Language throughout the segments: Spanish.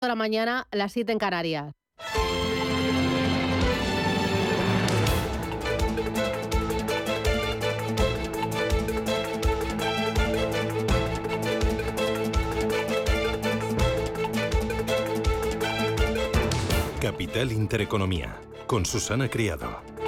de la mañana, las 7 en Canarias. Capital Intereconomía, con Susana Criado.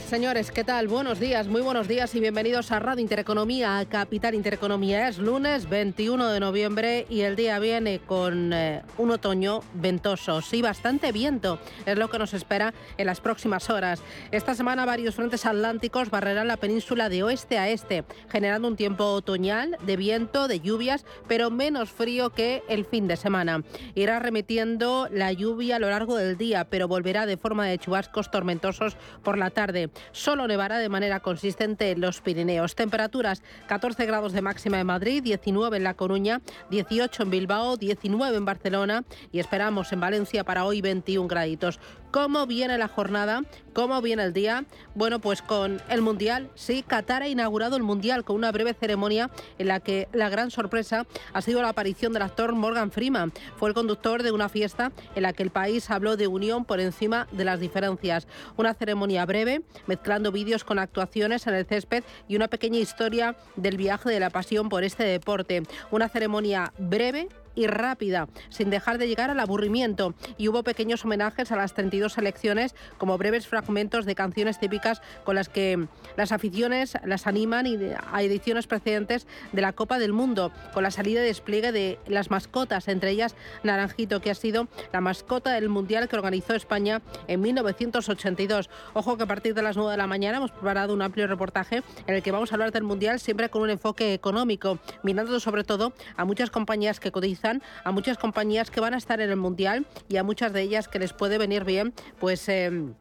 Señores, ¿qué tal? Buenos días, muy buenos días y bienvenidos a Radio Intereconomía, a Capital Intereconomía. Es lunes 21 de noviembre y el día viene con eh, un otoño ventoso, sí, bastante viento, es lo que nos espera en las próximas horas. Esta semana varios frentes atlánticos barrerán la península de oeste a este, generando un tiempo otoñal de viento, de lluvias, pero menos frío que el fin de semana. Irá remitiendo la lluvia a lo largo del día, pero volverá de forma de chubascos tormentosos por la tarde. Solo nevará de manera consistente en los Pirineos. Temperaturas 14 grados de máxima en Madrid, 19 en La Coruña, 18 en Bilbao, 19 en Barcelona y esperamos en Valencia para hoy 21 graditos. ¿Cómo viene la jornada? ¿Cómo viene el día? Bueno, pues con el Mundial. Sí, Qatar ha inaugurado el Mundial con una breve ceremonia en la que la gran sorpresa ha sido la aparición del actor Morgan Freeman. Fue el conductor de una fiesta en la que el país habló de unión por encima de las diferencias. Una ceremonia breve, mezclando vídeos con actuaciones en el césped y una pequeña historia del viaje de la pasión por este deporte. Una ceremonia breve y rápida, sin dejar de llegar al aburrimiento. Y hubo pequeños homenajes a las 32 selecciones, como breves fragmentos de canciones típicas con las que las aficiones las animan y a ediciones precedentes de la Copa del Mundo, con la salida y despliegue de las mascotas, entre ellas Naranjito, que ha sido la mascota del Mundial que organizó España en 1982. Ojo que a partir de las 9 de la mañana hemos preparado un amplio reportaje en el que vamos a hablar del Mundial siempre con un enfoque económico, mirando sobre todo a muchas compañías que cotizan a muchas compañías que van a estar en el Mundial y a muchas de ellas que les puede venir bien, pues... Em,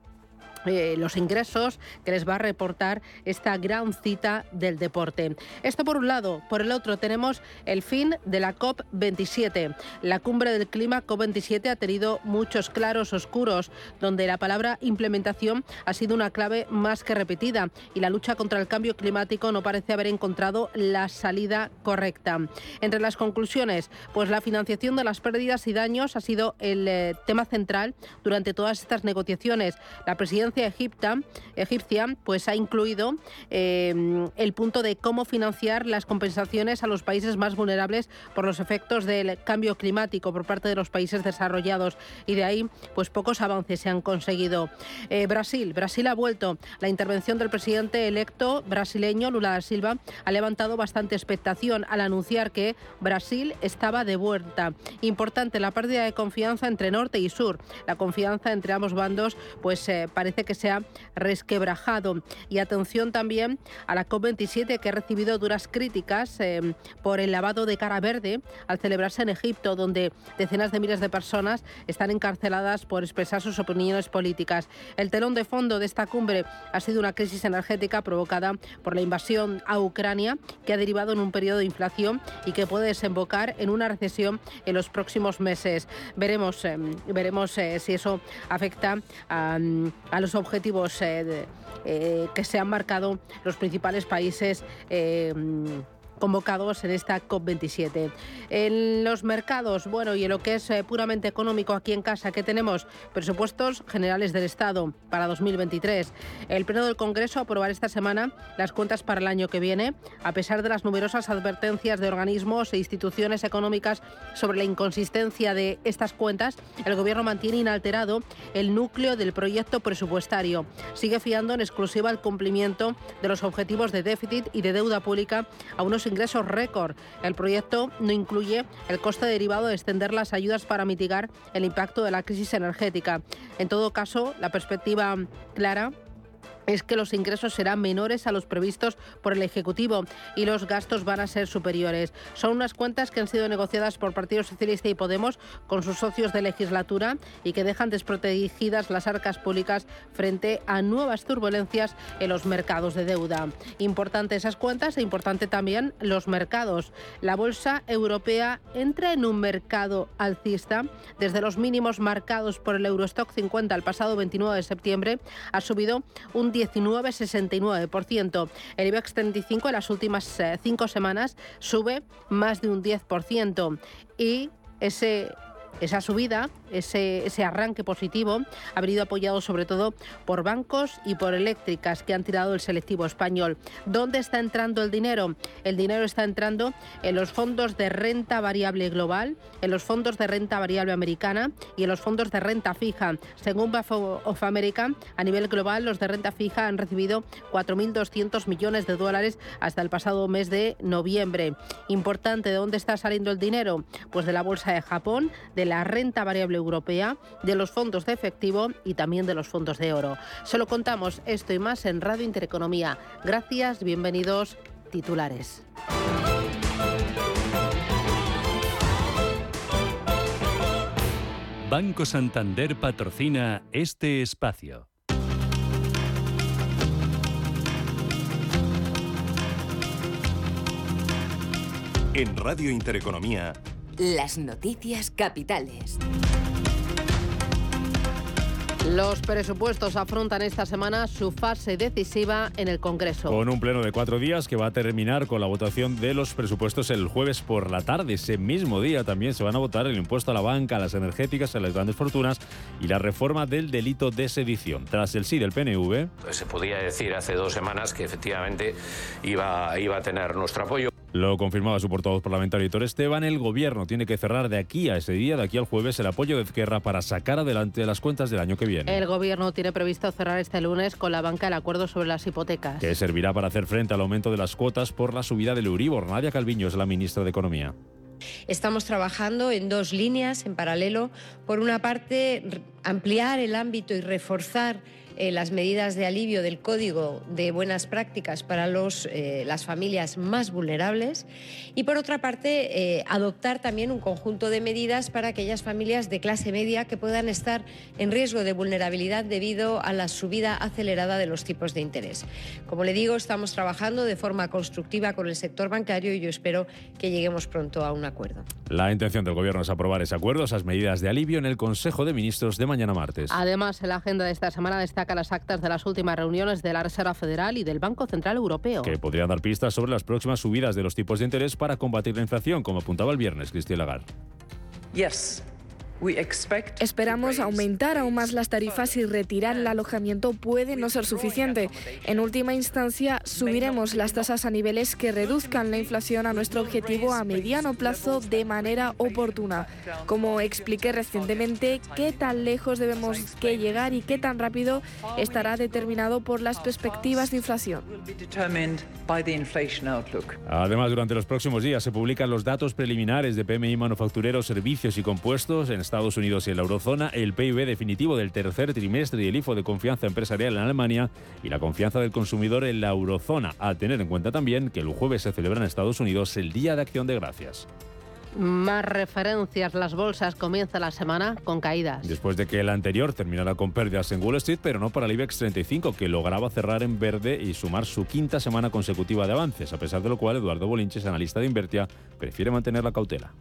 eh, los ingresos que les va a reportar esta gran cita del deporte. Esto por un lado. Por el otro tenemos el fin de la COP27. La cumbre del clima COP27 ha tenido muchos claros oscuros, donde la palabra implementación ha sido una clave más que repetida y la lucha contra el cambio climático no parece haber encontrado la salida correcta. Entre las conclusiones, pues la financiación de las pérdidas y daños ha sido el eh, tema central durante todas estas negociaciones. La presidencia egipta, egipcia pues ha incluido em, el punto de cómo financiar las compensaciones a los países más vulnerables por los efectos del cambio climático por parte de los países desarrollados y de ahí pues pocos avances se han conseguido. Eh, Brasil, Brasil ha vuelto. La intervención del presidente electo brasileño Lula da Silva ha levantado bastante expectación al anunciar que Brasil estaba de vuelta. Importante la pérdida de confianza entre norte y sur. La confianza entre ambos bandos pues eh, parece que se ha resquebrajado. Y atención también a la COP27 que ha recibido duras críticas eh, por el lavado de cara verde al celebrarse en Egipto, donde decenas de miles de personas están encarceladas por expresar sus opiniones políticas. El telón de fondo de esta cumbre ha sido una crisis energética provocada por la invasión a Ucrania, que ha derivado en un periodo de inflación y que puede desembocar en una recesión en los próximos meses. Veremos, eh, veremos eh, si eso afecta a, a los objetivos eh, eh, que se han marcado los principales países eh, convocados en esta COP27. En los mercados, bueno, y en lo que es eh, puramente económico aquí en casa, que tenemos presupuestos generales del Estado para 2023. El Pleno del Congreso aprobará esta semana las cuentas para el año que viene, a pesar de las numerosas advertencias de organismos e instituciones económicas sobre la inconsistencia de estas cuentas, el Gobierno mantiene inalterado el núcleo del proyecto presupuestario. Sigue fiando en exclusiva el cumplimiento de los objetivos de déficit y de deuda pública a unos ingresos récord. El proyecto no incluye el coste derivado de extender las ayudas para mitigar el impacto de la crisis energética. En todo caso, la perspectiva clara es que los ingresos serán menores a los previstos por el Ejecutivo y los gastos van a ser superiores. Son unas cuentas que han sido negociadas por Partido Socialista y Podemos con sus socios de legislatura y que dejan desprotegidas las arcas públicas frente a nuevas turbulencias en los mercados de deuda. Importante esas cuentas e importante también los mercados. La bolsa europea entra en un mercado alcista desde los mínimos marcados por el Eurostock 50 el pasado 29 de septiembre ha subido un 19,69%. El IBEX 35 en las últimas eh, cinco semanas sube más de un 10% y ese esa subida, ese, ese arranque positivo, ha venido apoyado sobre todo por bancos y por eléctricas que han tirado el selectivo español. ¿Dónde está entrando el dinero? El dinero está entrando en los fondos de renta variable global, en los fondos de renta variable americana y en los fondos de renta fija. Según Bank of America, a nivel global, los de renta fija han recibido 4.200 millones de dólares hasta el pasado mes de noviembre. Importante, ¿de dónde está saliendo el dinero? Pues de la bolsa de Japón, de la renta variable europea, de los fondos de efectivo y también de los fondos de oro. Se lo contamos esto y más en Radio Intereconomía. Gracias, bienvenidos titulares. Banco Santander patrocina este espacio. En Radio Intereconomía, las noticias capitales. Los presupuestos afrontan esta semana su fase decisiva en el Congreso. Con un pleno de cuatro días que va a terminar con la votación de los presupuestos el jueves por la tarde. Ese mismo día también se van a votar el impuesto a la banca, a las energéticas, a las grandes fortunas y la reforma del delito de sedición. Tras el sí del PNV. Pues se podía decir hace dos semanas que efectivamente iba, iba a tener nuestro apoyo. Lo confirmaba su portavoz parlamentario Héctor Esteban. El gobierno tiene que cerrar de aquí a ese día, de aquí al jueves, el apoyo de Ezquerra para sacar adelante las cuentas del año que viene. El gobierno tiene previsto cerrar este lunes con la banca el acuerdo sobre las hipotecas. Que servirá para hacer frente al aumento de las cuotas por la subida del Euribor. Nadia Calviño es la ministra de Economía. Estamos trabajando en dos líneas en paralelo. Por una parte, ampliar el ámbito y reforzar eh, las medidas de alivio del Código de Buenas Prácticas para los, eh, las familias más vulnerables y, por otra parte, eh, adoptar también un conjunto de medidas para aquellas familias de clase media que puedan estar en riesgo de vulnerabilidad debido a la subida acelerada de los tipos de interés. Como le digo, estamos trabajando de forma constructiva con el sector bancario y yo espero que lleguemos pronto a un acuerdo. La intención del Gobierno es aprobar ese acuerdo, esas medidas de alivio en el Consejo de Ministros de mañana martes. Además, en la agenda de esta semana destaca las actas de las últimas reuniones de la Reserva Federal y del Banco Central Europeo. Que podrían dar pistas sobre las próximas subidas de los tipos de interés para combatir la inflación, como apuntaba el viernes Christine Lagarde. Yes. Esperamos aumentar aún más las tarifas y retirar el alojamiento puede no ser suficiente. En última instancia, subiremos las tasas a niveles que reduzcan la inflación a nuestro objetivo a mediano plazo de manera oportuna. Como expliqué recientemente, qué tan lejos debemos que llegar y qué tan rápido estará determinado por las perspectivas de inflación. Además, durante los próximos días se publican los datos preliminares de PMI manufactureros, servicios y compuestos en Estados Unidos y en la eurozona, el PIB definitivo del tercer trimestre y el IFO de confianza empresarial en Alemania y la confianza del consumidor en la eurozona, a tener en cuenta también que el jueves se celebra en Estados Unidos el Día de Acción de Gracias. Más referencias. Las bolsas comienza la semana con caídas. Después de que el anterior terminara con pérdidas en Wall Street, pero no para el IBEX 35, que lograba cerrar en verde y sumar su quinta semana consecutiva de avances, a pesar de lo cual Eduardo Bolinches, analista de Invertia, prefiere mantener la cautela.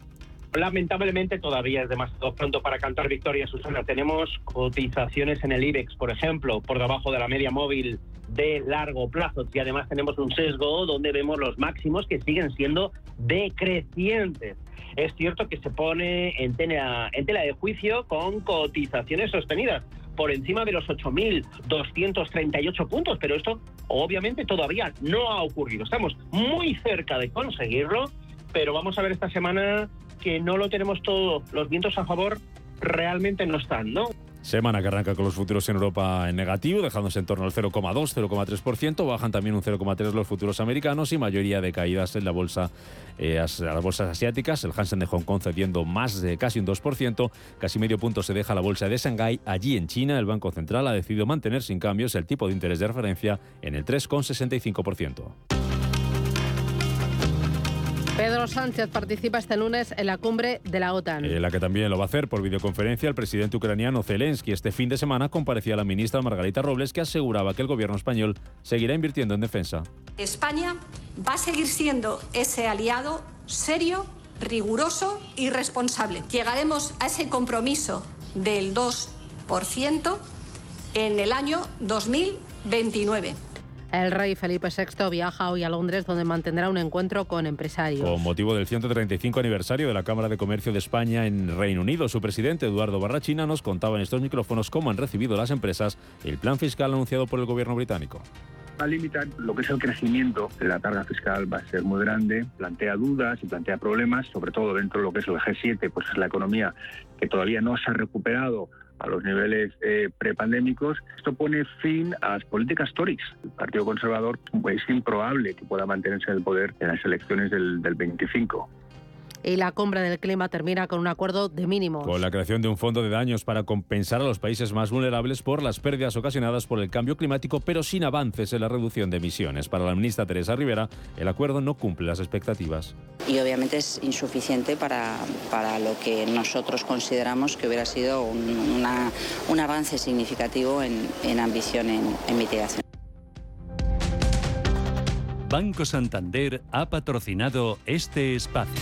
Lamentablemente todavía es demasiado pronto para cantar victoria, Susana. Tenemos cotizaciones en el IBEX, por ejemplo, por debajo de la media móvil de largo plazo y además tenemos un sesgo donde vemos los máximos que siguen siendo decrecientes. Es cierto que se pone en tela, en tela de juicio con cotizaciones sostenidas por encima de los 8.238 puntos, pero esto obviamente todavía no ha ocurrido. Estamos muy cerca de conseguirlo, pero vamos a ver esta semana que no lo tenemos todo, los vientos a favor realmente no están, ¿no? Semana que arranca con los futuros en Europa en negativo, dejándose en torno al 0,2, 0,3%. Bajan también un 0,3 los futuros americanos y mayoría de caídas en la bolsa, eh, las bolsas asiáticas. El Hansen de Hong Kong cediendo más de casi un 2%. Casi medio punto se deja la bolsa de Shanghái. Allí en China, el Banco Central ha decidido mantener sin cambios el tipo de interés de referencia en el 3,65%. Pedro Sánchez participa este lunes en la cumbre de la OTAN. En la que también lo va a hacer por videoconferencia el presidente ucraniano Zelensky. Este fin de semana comparecía la ministra Margarita Robles que aseguraba que el gobierno español seguirá invirtiendo en defensa. España va a seguir siendo ese aliado serio, riguroso y responsable. Llegaremos a ese compromiso del 2% en el año 2030. 29. El rey Felipe VI viaja hoy a Londres donde mantendrá un encuentro con empresarios. Con motivo del 135 aniversario de la Cámara de Comercio de España en Reino Unido, su presidente Eduardo Barrachina nos contaba en estos micrófonos cómo han recibido las empresas el plan fiscal anunciado por el gobierno británico va a limitar lo que es el crecimiento. La carga fiscal va a ser muy grande, plantea dudas y plantea problemas, sobre todo dentro de lo que es el G7, pues es la economía que todavía no se ha recuperado a los niveles eh, prepandémicos, esto pone fin a las políticas Tories. El Partido Conservador es improbable que pueda mantenerse en el poder en las elecciones del, del 25 y la cumbre del clima termina con un acuerdo de mínimos. Con la creación de un fondo de daños para compensar a los países más vulnerables por las pérdidas ocasionadas por el cambio climático, pero sin avances en la reducción de emisiones. Para la ministra Teresa Rivera, el acuerdo no cumple las expectativas. Y obviamente es insuficiente para, para lo que nosotros consideramos que hubiera sido un, un avance significativo en, en ambición en, en mitigación. Banco Santander ha patrocinado este espacio.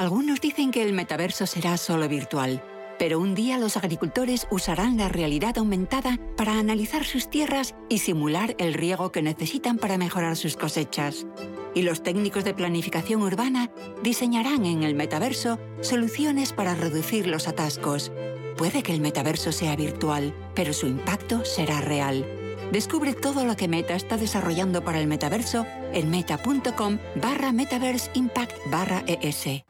Algunos dicen que el metaverso será solo virtual, pero un día los agricultores usarán la realidad aumentada para analizar sus tierras y simular el riego que necesitan para mejorar sus cosechas. Y los técnicos de planificación urbana diseñarán en el metaverso soluciones para reducir los atascos. Puede que el metaverso sea virtual, pero su impacto será real. Descubre todo lo que Meta está desarrollando para el metaverso en meta.com barra metaverse impact barra es.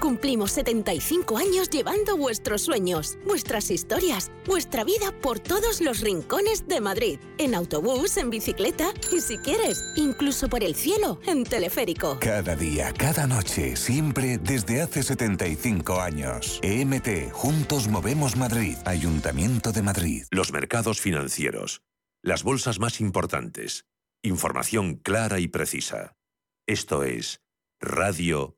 Cumplimos 75 años llevando vuestros sueños, vuestras historias, vuestra vida por todos los rincones de Madrid. En autobús, en bicicleta y si quieres, incluso por el cielo, en teleférico. Cada día, cada noche, siempre desde hace 75 años. EMT, Juntos Movemos Madrid, Ayuntamiento de Madrid. Los mercados financieros. Las bolsas más importantes. Información clara y precisa. Esto es Radio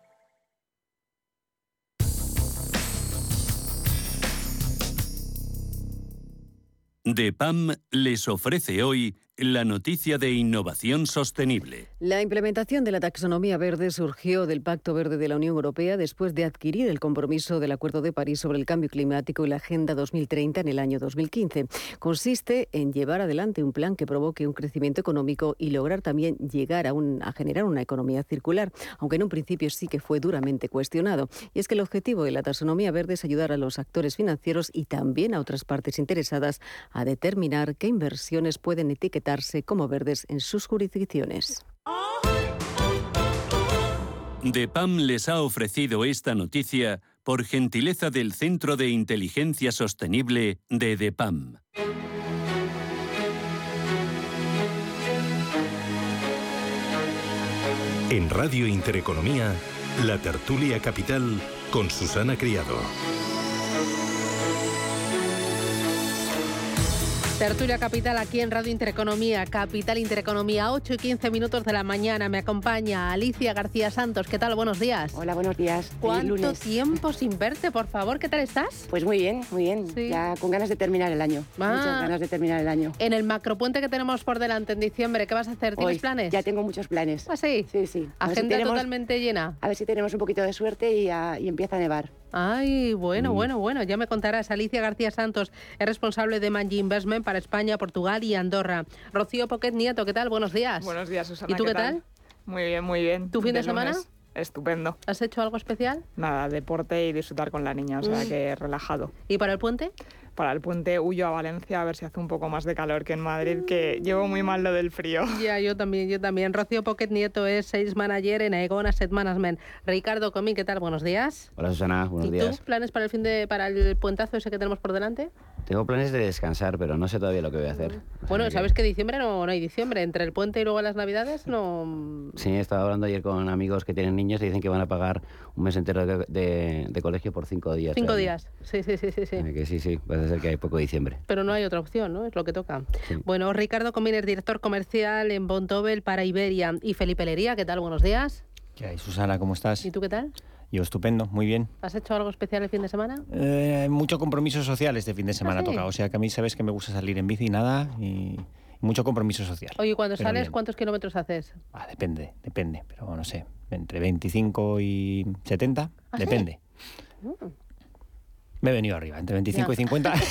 DEPAM les ofrece hoy la noticia de innovación sostenible. La implementación de la taxonomía verde surgió del Pacto Verde de la Unión Europea después de adquirir el compromiso del Acuerdo de París sobre el cambio climático y la Agenda 2030 en el año 2015. Consiste en llevar adelante un plan que provoque un crecimiento económico y lograr también llegar a, generar una economía circular, aunque en un principio sí que fue duramente cuestionado. Y es que el objetivo de la taxonomía verde es ayudar a los actores financieros y también a otras partes interesadas a determinar qué inversiones pueden etiquetar como verdes en sus jurisdicciones. DEPAM les ha ofrecido esta noticia por gentileza del Centro de Inteligencia Sostenible de DEPAM. En Radio Intereconomía, la tertulia capital con Susana Criado. Tertulia Capital aquí en Radio Intereconomía, Capital Intereconomía, 8 y 15 minutos de la mañana. Me acompaña Alicia García Santos. ¿Qué tal? Buenos días. Hola, buenos días. ¿Cuánto tiempo sin verte, por favor? ¿Qué tal estás? Pues muy bien, muy bien. Ya con ganas de terminar el año. Ah. Muchas ganas de terminar el año. En el macropuente que tenemos por delante en diciembre, ¿qué vas a hacer? ¿Tienes Hoy planes? Ya tengo muchos planes. ¿Ah, sí? Sí, sí. A ver si Agenda tenemos- totalmente llena. A ver si tenemos un poquito de suerte y, a- y empieza a nevar. Ay, Mm. bueno, bueno, bueno, ya me contarás. Alicia García Santos es responsable de Manji Investment para España, Portugal y Andorra. Rocío Poquet Nieto, ¿qué tal? Buenos días. Buenos días, Susana. ¿Y tú qué, tal? Muy bien, muy bien. ¿Tu fin de semana? lunes. Estupendo. ¿Has hecho algo especial? Nada, deporte y disfrutar con la niña, o sea Mm. que relajado. ¿Y para el puente? Para el puente huyo a Valencia a ver si hace un poco más de calor que en Madrid, que llevo muy mal lo del frío. Ya, yo también, yo también. Rocío Poquet Nieto es Sales Manager en Aegon Asset Management. Ricardo Comín, ¿qué tal? Buenos días. Hola Susana, buenos ¿Y días. tú? ¿Planes para el fin de, para el puentazo ese que tenemos por delante? Tengo planes de descansar, pero no sé todavía lo que voy a hacer. Bueno, sabes que diciembre no, no hay diciembre. Entre el puente y luego las navidades no... Sí, estaba hablando ayer con amigos que tienen niños y dicen que van a pagar un mes entero de, de- de colegio por cinco días. Cinco días. Sí, sí, sí, sí. sí. Eh, Que sí, sí, parece ser que hay poco diciembre. Pero no hay otra opción, ¿no? Es lo que toca. Bueno, Ricardo Comín es director comercial en Bontobel para Iberia. Y Felipe Lería, ¿qué tal? Buenos días. ¿Qué hay, Susana? ¿Cómo estás? ¿Y tú qué tal? Yo estupendo, muy bien. ¿Has hecho algo especial el fin de semana? Eh, mucho compromiso social este fin de semana ¿Ah, sí? toca. O sea que a mí sabes que me gusta salir en bici y nada y mucho compromiso social. Oye, cuando sales, bien. ¿cuántos kilómetros haces? Ah, depende, depende. Pero no sé, entre 25 y 70, ¿Ah, sí? depende. Me he venido arriba, entre 25 Ya. y 50.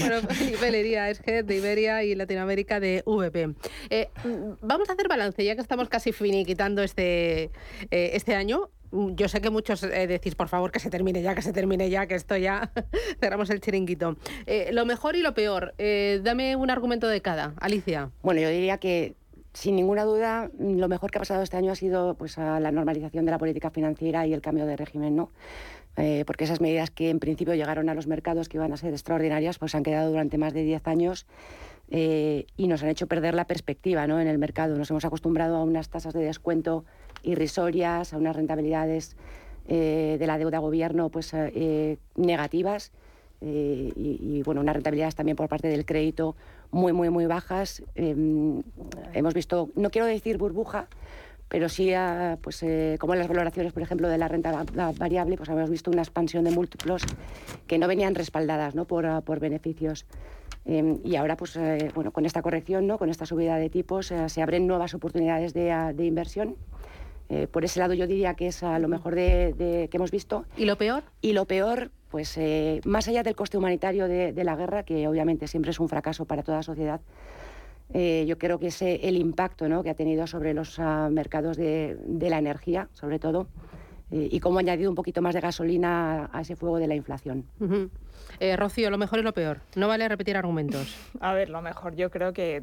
bueno, Felipe Lería es head de Iberia y Latinoamérica de VP. Eh, mm, vamos a hacer balance, ya que estamos casi finiquitando este, eh, este año. Mm, Yo sé que muchos eh, decís, por favor, que se termine ya, que se termine ya, que esto ya cerramos el chiringuito. Eh, lo mejor y lo peor, eh, dame un argumento de cada. Alicia. Bueno, yo diría que sin ninguna duda lo mejor que ha pasado este año ha sido pues, la normalización de la política financiera y el cambio de régimen, ¿no? Porque esas medidas que en principio llegaron a los mercados que iban a ser extraordinarias, pues han quedado durante más de 10 años y nos han hecho perder la perspectiva ¿no? en el mercado. Nos hemos acostumbrado a unas tasas de descuento irrisorias, a unas rentabilidades eh, de la deuda gobierno pues, eh, negativas eh, y, bueno, unas rentabilidades también por parte del crédito muy, muy, muy bajas. Eh, hemos visto, no quiero decir burbuja, pero sí, pues, como en las valoraciones, por ejemplo, de la renta va- va- variable, pues hemos visto una expansión de múltiplos que no venían respaldadas ¿no? Por, por beneficios. Eh, y ahora, pues, bueno, con esta corrección, ¿no? con esta subida de tipos, se abren nuevas oportunidades de, de inversión. Eh, por ese lado yo diría que es ah, lo mejor de, de- que hemos visto. ¿Y lo peor? Y lo peor, pues eh, más allá del coste humanitario de, de la guerra, que obviamente siempre es un fracaso para toda sociedad, eh, yo creo que es el impacto ¿no? que ha tenido sobre los ah, mercados de, de la energía, sobre todo, eh, y cómo ha añadido un poquito más de gasolina a, a ese fuego de la inflación. Eh, Rocío, lo mejor y lo peor. No vale repetir argumentos. A ver, lo mejor yo creo que,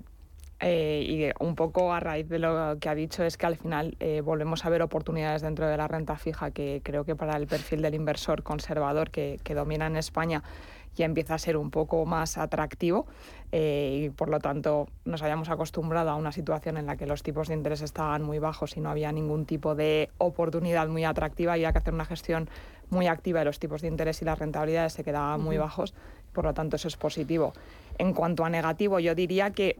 eh, y un poco a raíz de lo que ha dicho, es que al final eh, volvemos a ver oportunidades dentro de la renta fija, que creo que para el perfil del inversor conservador que, que domina en España ya empieza a ser un poco más atractivo eh, y por lo tanto nos hayamos acostumbrado a una situación en la que los tipos de interés estaban muy bajos y no había ningún tipo de oportunidad muy atractiva, había que hacer una gestión muy activa de los tipos de interés y las rentabilidades se quedaban muy Ujú. bajos, por lo tanto eso es positivo. En cuanto a negativo, yo diría que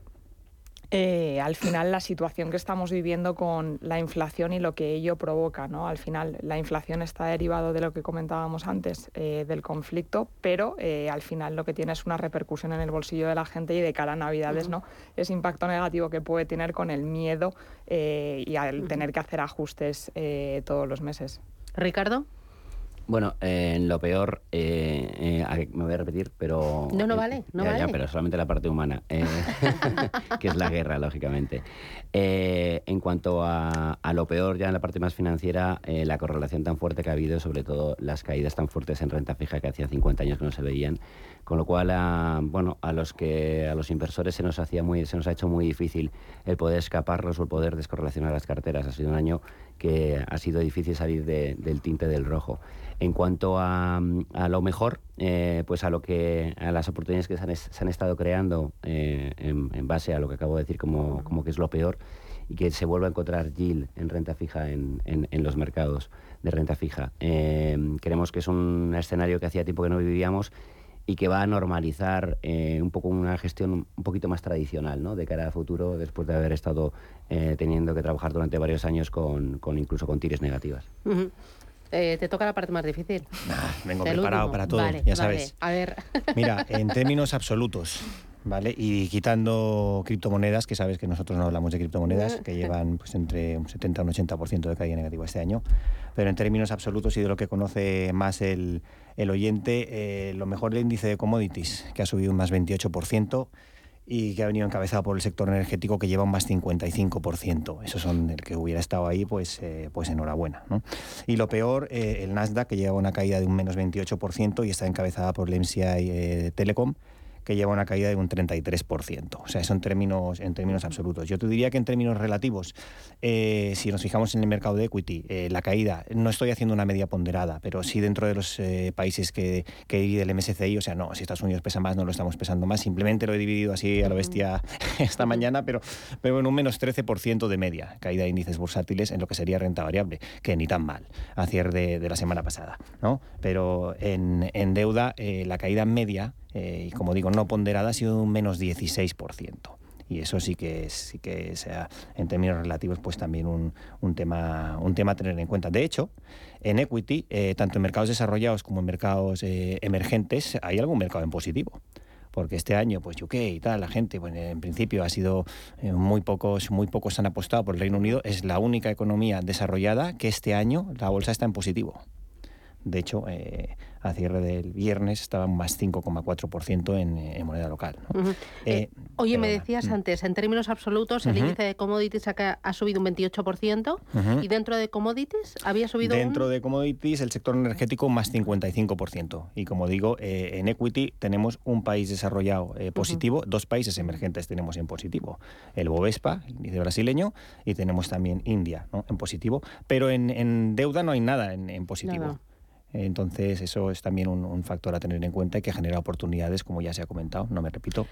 eh, al final la situación que estamos viviendo con la inflación y lo que ello provoca, ¿no? Al final la inflación está derivado de lo que comentábamos antes, eh, del conflicto, pero eh, al final lo que tiene es una repercusión en el bolsillo de la gente y de cara a Navidades, ¿no? Ese impacto negativo que puede tener con el miedo y al tener que hacer ajustes todos los meses. Ricardo. Bueno, eh, en lo peor, eh, eh, me voy a repetir, pero... No, no eh, vale, no ya, vale. ya, pero solamente la parte humana, eh, que es la guerra, lógicamente. Eh, en cuanto a, a lo peor, ya en la parte más financiera, la correlación tan fuerte que ha habido, sobre todo las caídas tan fuertes en renta fija que hacía 50 años que no se veían, con lo cual, a, bueno, a los que a los inversores se nos hacía muy, se nos ha hecho muy difícil el poder escaparnos o el poder descorrelacionar las carteras. Ha sido un año que ha sido difícil salir de- del tinte del rojo. En cuanto a, a lo mejor, eh, pues a lo que a las oportunidades que se han, estado creando eh, en, base a lo que acabo de decir como, que es lo peor, y que se vuelva a encontrar yield en renta fija en, en, los mercados de renta fija. Eh, creemos que es un escenario que hacía tiempo que no vivíamos y que va a normalizar eh, un poco una gestión un poquito más tradicional ¿no? de cara al futuro después de haber estado eh, teniendo que trabajar durante varios años con, con incluso con tires negativas. Eh, te toca la parte más difícil. vengo preparado para todo, ya sabes. A ver. Mira, en términos absolutos, ¿vale? Y quitando criptomonedas, que sabes que nosotros no hablamos de criptomonedas, que llevan pues entre un 70 y un 80% de caída negativa este año, pero en términos absolutos y de lo que conoce más el, el oyente, eh, lo mejor el índice de commodities, que ha subido un más 28%, y que ha venido encabezado por el sector energético que lleva un más 55%. Eso son el que hubiera estado ahí, pues, eh, pues enhorabuena. Y lo peor, eh, el Nasdaq, que lleva una caída de un menos 28% y está encabezada por el MCI Telecom, que lleva una caída de un 33%. O sea, eso en términos, en términos absolutos. Yo te diría que en términos relativos, eh, si nos fijamos en el mercado de equity, eh, la caída, no estoy haciendo una media ponderada, pero sí dentro de los eh, países que, que divide el MSCI, o sea, no, si Estados Unidos pesa más, no lo estamos pesando más, simplemente lo he dividido así a lo bestia esta mañana, pero, pero en un menos 13% de media, caída de índices bursátiles en lo que sería renta variable, que ni tan mal, a cierre de, la semana pasada, ¿no? Pero en, en deuda, la caída media eh, y como digo, no ponderada ha sido un menos 16%. Y eso sí que sí que sea en términos relativos pues también un, un, tema un tema a tener en cuenta. De hecho, en equity, eh, tanto en mercados desarrollados como en mercados eh, emergentes, hay algún mercado en positivo porque este año, pues UK y tal, la gente, bueno, en principio ha sido muy pocos, muy pocos han apostado por el Reino Unido, es la única economía desarrollada que este año la bolsa está en positivo. De hecho, eh, a cierre del viernes estaba más 5,4% en, en, moneda local. Eh, eh, oye, me decías mm. antes, en términos absolutos, el índice de commodities ha, ha subido un 28% y dentro de commodities había subido Dentro de commodities, el sector energético más 55%. Y como digo, en equity tenemos un país desarrollado positivo, dos países emergentes tenemos en positivo. El Bovespa, el índice brasileño, y tenemos también India en positivo. Pero en, deuda no hay nada en, positivo. Entonces, eso es también un, factor a tener en cuenta y que genera oportunidades, como ya se ha comentado, no me repito,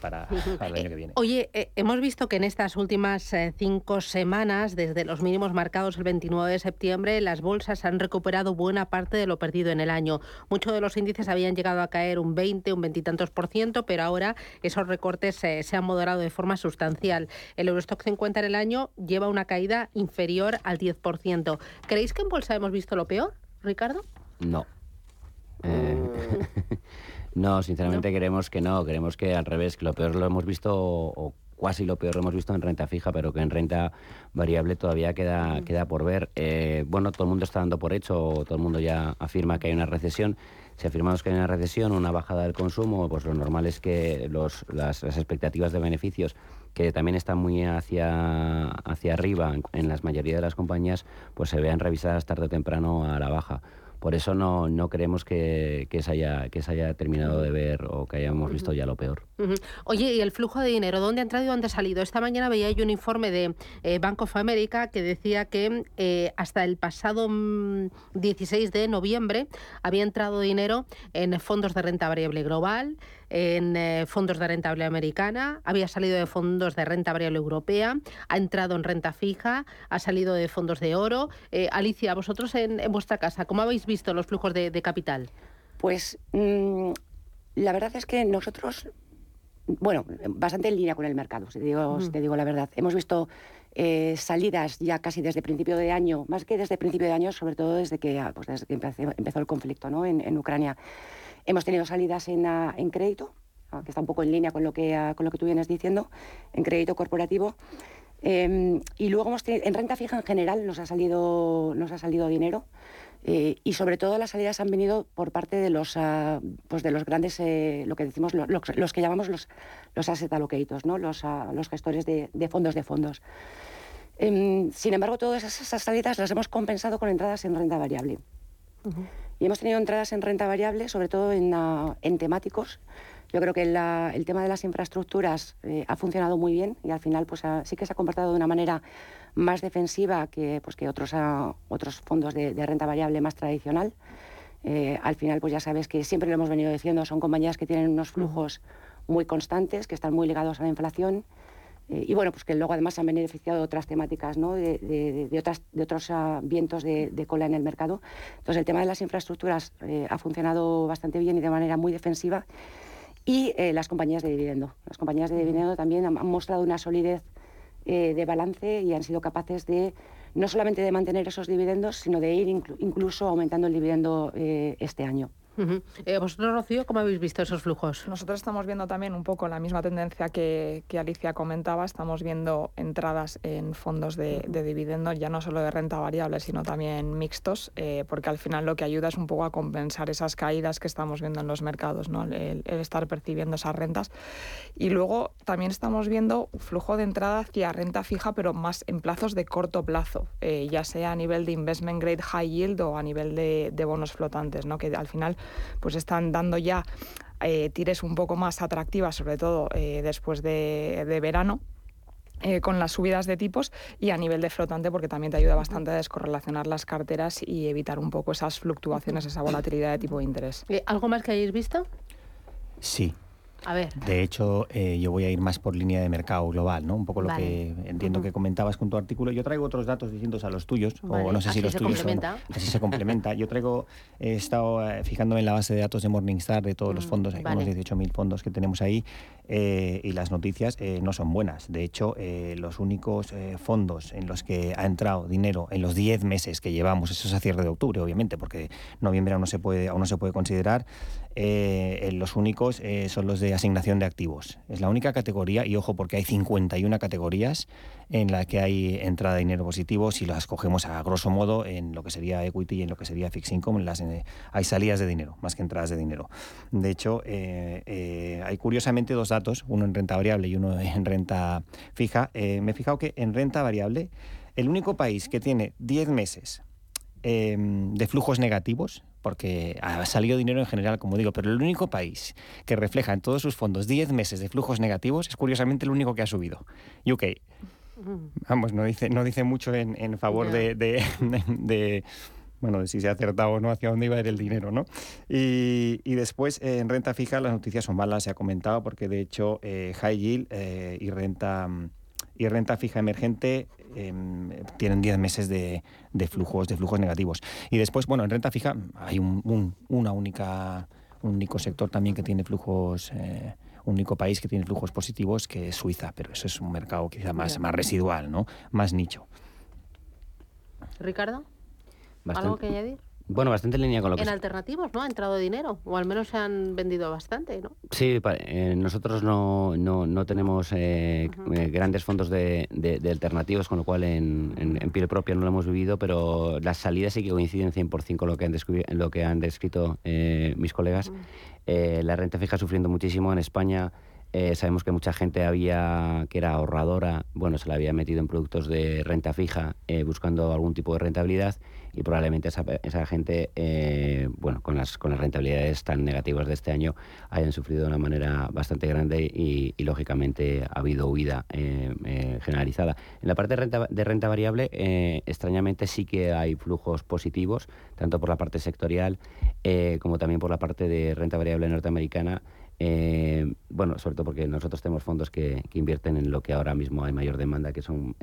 para, el año que viene. Oye, eh, hemos visto que en estas últimas eh, cinco semanas, desde los mínimos marcados el 29 de septiembre, las bolsas han recuperado buena parte de lo perdido en el año. Muchos de los índices habían llegado a caer un 20, un veintitantos por ciento, pero ahora esos recortes eh, se han moderado de forma sustancial. El Eurostock 50 en el año lleva una caída inferior al 10%. ¿Creéis que en bolsa hemos visto lo peor? Ricardo? No. Eh, no, sinceramente queremos que no, queremos que al revés, que lo peor lo hemos visto o casi lo peor lo hemos visto en renta fija, pero que en renta variable todavía queda, queda por ver. Eh, bueno, todo el mundo está dando por hecho, todo el mundo ya afirma que hay una recesión. Si afirmamos que hay una recesión, una bajada del consumo, pues lo normal es que los, las, expectativas de beneficios, que también están muy hacia, hacia arriba en, en la mayoría de las compañías, pues se vean revisadas tarde o temprano a la baja. Por eso no, no creemos que, que, se haya, que se haya terminado de ver o que hayamos visto ya lo peor. Oye, ¿y el flujo de dinero? ¿Dónde ha entrado y dónde ha salido? Esta mañana veía yo un informe de eh, Bank of America que decía que eh, hasta el pasado 16 mm, de noviembre había entrado dinero en fondos de renta variable global, en eh, fondos de renta variable americana, había salido de fondos de renta variable europea, ha entrado en renta fija, ha salido de fondos de oro. Eh, Alicia, vosotros en, vuestra casa, ¿cómo habéis visto los flujos de, capital? Pues mm, la verdad es que nosotros, bueno, bastante en línea con el mercado, si te digo, te digo la verdad. Hemos visto eh, salidas ya casi desde principio de año, más que desde principio de año, sobre todo desde que, pues desde que empezó, el conflicto ¿no? en, en Ucrania. Hemos tenido salidas en, ah, en crédito, ah, que está un poco en línea con lo que, ah, con lo que tú vienes diciendo, en crédito corporativo. Em, y luego hemos en renta fija en general nos ha salido, nos ha salido dinero. Eh, y sobre todo las salidas han venido por parte de los, pues de los grandes, eh, lo que decimos, los, que llamamos los, los asset allocators, ¿no? los, los gestores de, fondos de fondos. Em, sin embargo, todas esas, salidas las hemos compensado con entradas en renta variable. Y hemos tenido entradas en renta variable, sobre todo en, ah, temáticos. Yo creo que el tema de las infraestructuras eh, ha funcionado muy bien y al final pues, sí que se ha comportado de una manera más defensiva que, pues, que otros, ah, otros fondos de, renta variable más tradicional. Eh, al final, pues ya sabes que siempre lo hemos venido diciendo, son compañías que tienen unos flujos muy constantes, que están muy ligados a la inflación Eh, y bueno, pues que luego además han beneficiado de otras temáticas, ¿no? de, otras, de otros vientos de, cola en el mercado. Entonces el tema de las infraestructuras eh, ha funcionado bastante bien y de manera muy defensiva. Y eh, las compañías de dividendo. Las compañías de dividendo también han, mostrado una solidez de balance y han sido capaces de no solamente de mantener esos dividendos, sino de ir incluso aumentando el dividendo este año. Eh, ¿Vosotros, Rocío, cómo habéis visto esos flujos? Nosotros estamos viendo también un poco la misma tendencia que, Alicia comentaba. Estamos viendo entradas en fondos de, dividendos, ya no solo de renta variable, sino también mixtos, eh, porque al final lo que ayuda es un poco a compensar esas caídas que estamos viendo en los mercados, ¿no? el, estar percibiendo esas rentas. Y luego también estamos viendo flujo de entrada hacia renta fija, pero más en plazos de corto plazo, eh, ya sea a nivel de investment grade high yield o a nivel de, de bonos flotantes, ¿no? que al final pues están dando ya eh, tires un poco más atractivas, sobre todo eh, después de, verano. Eh, con las subidas de tipos y a nivel de flotante porque también te ayuda bastante a descorrelacionar las carteras y evitar un poco esas fluctuaciones, esa volatilidad de tipo de interés. ¿Algo más que hayáis visto? Sí, a ver. De hecho, eh, yo voy a ir más por línea de mercado global, ¿no? Un poco lo que entiendo que comentabas con tu artículo. Yo traigo otros datos distintos a los tuyos, o no sé si los se tuyos complementa. así se complementa. Yo traigo, he estado eh, fijándome en la base de datos de Morningstar de todos los mm, fondos, hay unos 18.000 fondos que tenemos ahí, eh, y las noticias no son buenas. De hecho, los únicos fondos en los que ha entrado dinero en los 10 meses que llevamos, eso es a cierre de octubre, obviamente, porque noviembre aún no se puede, aún no se puede considerar, eh, los únicos eh, son los de asignación de activos. Es la única categoría, y ojo porque hay 51 categorías en las que hay entrada de dinero positivo, si las cogemos a grosso modo en lo que sería equity y en lo que sería fixed income, las, eh, hay salidas de dinero, más que entradas de dinero. De hecho, hay curiosamente dos datos, uno en renta variable y uno en renta fija. me he fijado que en renta variable, el único país que tiene 10 meses de flujos negativos porque ha salido dinero en general, como digo, pero el único país que refleja en todos sus fondos 10 meses de flujos negativos es curiosamente el único que ha subido, UK. Vamos, no dice, no dice mucho en, favor de, bueno, de si se ha acertado o no hacia dónde iba a ir el dinero, ¿no? Y, después, en renta fija, las noticias son malas, se ha comentado, porque de hecho, eh, high yield eh, y renta y renta fija emergente em, tienen 10 meses de, flujos de flujos negativos. Y después, bueno, en renta fija hay un, una única, un único sector también que tiene flujos, eh, un único país que tiene flujos positivos, que es Suiza, pero eso es un mercado quizá más, más residual, ¿no? Más nicho. Ricardo, ¿algo que añadir? Bueno, bastante en línea con lo que... En alternativos, ¿no? Ha entrado dinero, o al menos se han vendido bastante, ¿no? Sí, eh, nosotros no, no, no tenemos eh, eh, grandes fondos de, de, alternativos, con lo cual en, en, piel propia no lo hemos vivido, pero las salidas sí que coinciden 100% con lo que han, lo que han descrito mis colegas. la renta fija sufriendo muchísimo en España. Sabemos que mucha gente había que era ahorradora, bueno, se la había metido en productos de renta fija buscando algún tipo de rentabilidad y probablemente esa, esa gente, eh, bueno, con las, con las rentabilidades tan negativas de este año, hayan sufrido de una manera bastante grande y, lógicamente ha habido huida eh, eh, generalizada. En la parte de renta, de renta variable, extrañamente sí que hay flujos positivos, tanto por la parte sectorial como también por la parte de renta variable norteamericana. Bueno, sobre todo porque nosotros tenemos fondos que, que, invierten en lo que ahora mismo hay mayor demanda, que son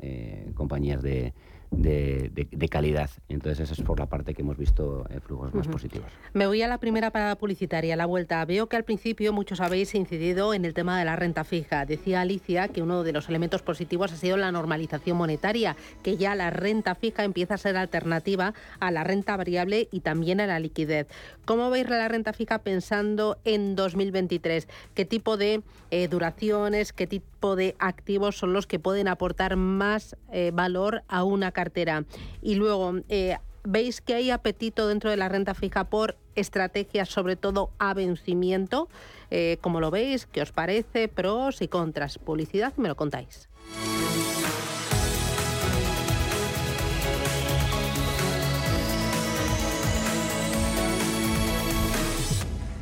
compañías de, de, calidad. Entonces, esa es por la parte que hemos visto eh, flujos más positivos. Me voy a la primera parada publicitaria, la vuelta. Veo que al principio muchos habéis incidido en el tema de la renta fija. Decía Alicia que uno de los elementos positivos ha sido la normalización monetaria, que ya la renta fija empieza a ser alternativa a la renta variable y también a la liquidez. ¿Cómo veis la renta fija pensando en 2023? ¿Qué tipo de eh, duraciones, qué tipo de activos son los que pueden aportar más eh, valor a una cartera. Y luego, eh, ¿veis que hay apetito dentro de la renta fija por estrategias, sobre todo a vencimiento? Eh, ¿Cómo lo veis? ¿Qué os parece? Pros y contras. Publicidad, me lo contáis.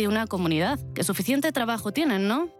de una comunidad, que suficiente trabajo tienen, ¿no?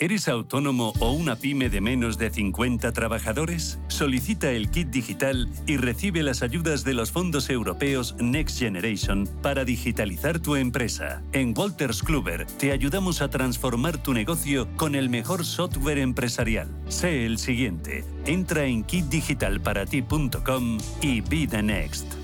¿Eres autónomo o una pyme de menos de 50 trabajadores? Solicita el kit digital y recibe las ayudas de los fondos europeos Next Generation para digitalizar tu empresa. En Walters Kluber te ayudamos a transformar tu negocio con el mejor software empresarial. Sé el siguiente. Entra en kitdigitalparati.com y be the next.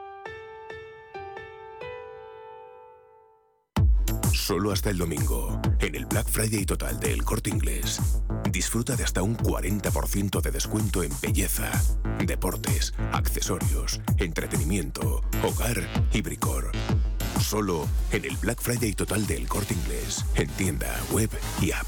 Solo hasta el domingo, en el Black Friday total de El Corte Inglés. Disfruta de hasta un 40% de descuento en belleza, deportes, accesorios, entretenimiento, hogar y bricor. Solo en el Black Friday total de El Corte Inglés, en tienda, web y app.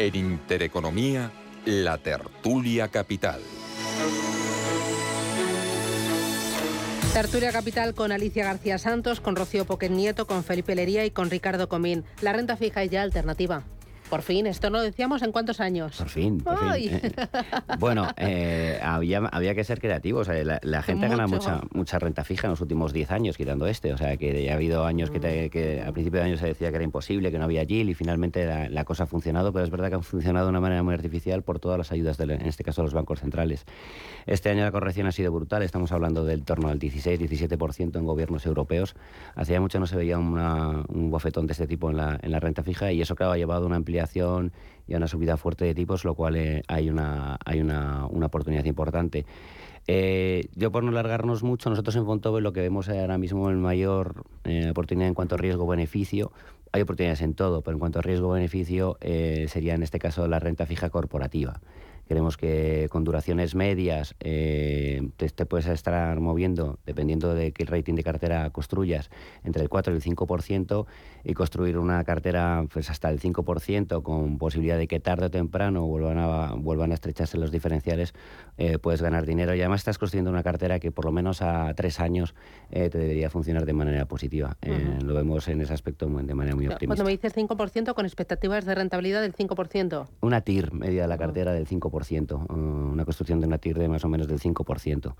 En Intereconomía, la tertulia capital. Tertulia Capital con Alicia García Santos, con Rocío Poquet Nieto, con Felipe Lería y con Ricardo Comín. La renta fija es ya alternativa. Por fin, esto no lo decíamos en cuántos años. Por fin, por fin. Eh, bueno, eh, había, había que ser creativos. La, gente gana mucha, mucha renta fija en los últimos 10 años, quitando este. O sea, que ha habido años que, que a principio de año se decía que era imposible, que no había yield y finalmente la, cosa ha funcionado, pero es verdad que ha funcionado de una manera muy artificial por todas las ayudas, en este caso, de los bancos centrales. Este año la corrección ha sido brutal, estamos hablando del torno al 16-17% en gobiernos europeos. Hacía mucho no se veía un bofetón de este tipo en la, en la renta fija y eso, claro, ha llevado a una y a una subida fuerte de tipos, lo cual eh, hay, una, hay una, una oportunidad importante. Eh, yo por no largarnos mucho, nosotros en Fontobel lo que vemos ahora mismo en mayor eh, oportunidad en cuanto a riesgo-beneficio, hay oportunidades en todo, pero en cuanto a riesgo-beneficio sería en este caso la renta fija corporativa. Creemos que con duraciones medias te, te, puedes estar moviendo, dependiendo de qué rating de cartera construyas, entre el 4 y el 5%, y construir una cartera pues hasta el 5% con posibilidad de que tarde o temprano vuelvan a, vuelvan a estrecharse los diferenciales, eh, puedes ganar dinero y además estás construyendo una cartera que por lo menos a tres años eh, te debería funcionar de manera positiva. Eh, lo vemos en ese aspecto de manera muy optimista. Cuando me dices 5% con expectativas de rentabilidad del 5%. Una TIR media de la cartera del 5%, uh, una construcción de una TIR de más o menos del 5%.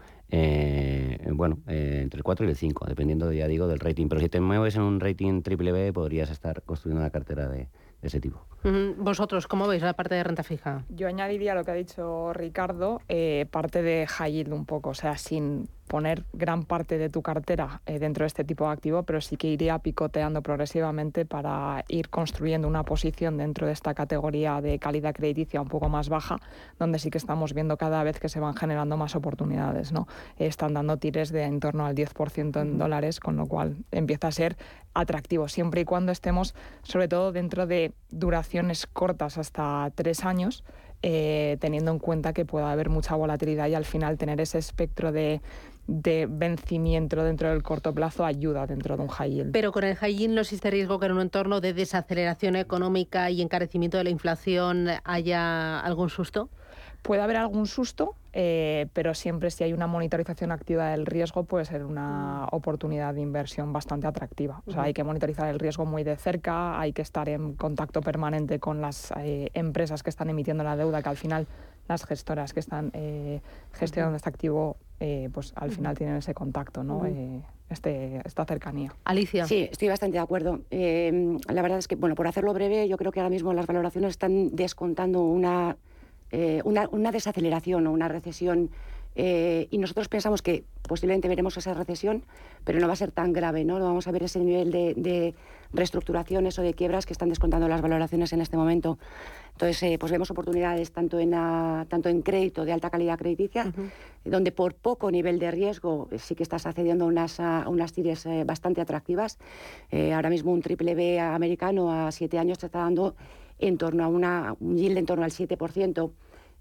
bueno, entre el 4 y el 5, dependiendo, ya digo, del rating. Pero si te mueves en un rating triple B, podrías estar construyendo una cartera de, ese tipo. Vosotros, ¿cómo veis la parte de renta fija? Yo añadiría lo que ha dicho Ricardo, eh, parte de high yield un poco, o sea, sin poner gran parte de tu cartera eh, dentro de este tipo de activo, pero sí que iría picoteando progresivamente para ir construyendo una posición dentro de esta categoría de calidad crediticia un poco más baja, donde sí que estamos viendo cada vez que se van generando más oportunidades. ¿no? Están dando tires de en torno al 10% en dólares, con lo cual empieza a ser atractivo, siempre y cuando estemos sobre todo dentro de cortas hasta tres años, eh, teniendo en cuenta que puede haber mucha volatilidad y al final tener ese espectro de, de vencimiento dentro del corto plazo ayuda dentro de un high yield. Pero con el high yield no existe riesgo que en un entorno de desaceleración económica y encarecimiento de la inflación haya algún susto? Puede haber algún susto, eh, pero siempre si hay una monitorización activa del riesgo puede ser una mm. oportunidad de inversión bastante atractiva. O sea, hay que monitorizar el riesgo muy de cerca, hay que estar en contacto permanente con las eh, empresas que están emitiendo la deuda, que al final las gestoras que están eh, gestionando este activo, pues al final tienen ese contacto, ¿no? Este, esta cercanía. Alicia. Sí, estoy bastante de acuerdo. la verdad es que, bueno, por hacerlo breve, yo creo que ahora mismo las valoraciones están descontando una eh, una, una, desaceleración o una recesión. Eh, y nosotros pensamos que posiblemente veremos esa recesión, pero no va a ser tan grave, ¿no? vamos a ver ese nivel de, reestructuraciones o de quiebras que están descontando las valoraciones en este momento. Entonces, eh, pues vemos oportunidades tanto en, tanto en crédito de alta calidad crediticia, donde por poco nivel de riesgo sí que estás accediendo a unas, a unas tires bastante atractivas. ahora mismo un triple B americano a siete años te está dando en torno a una, un yield en torno al 7%.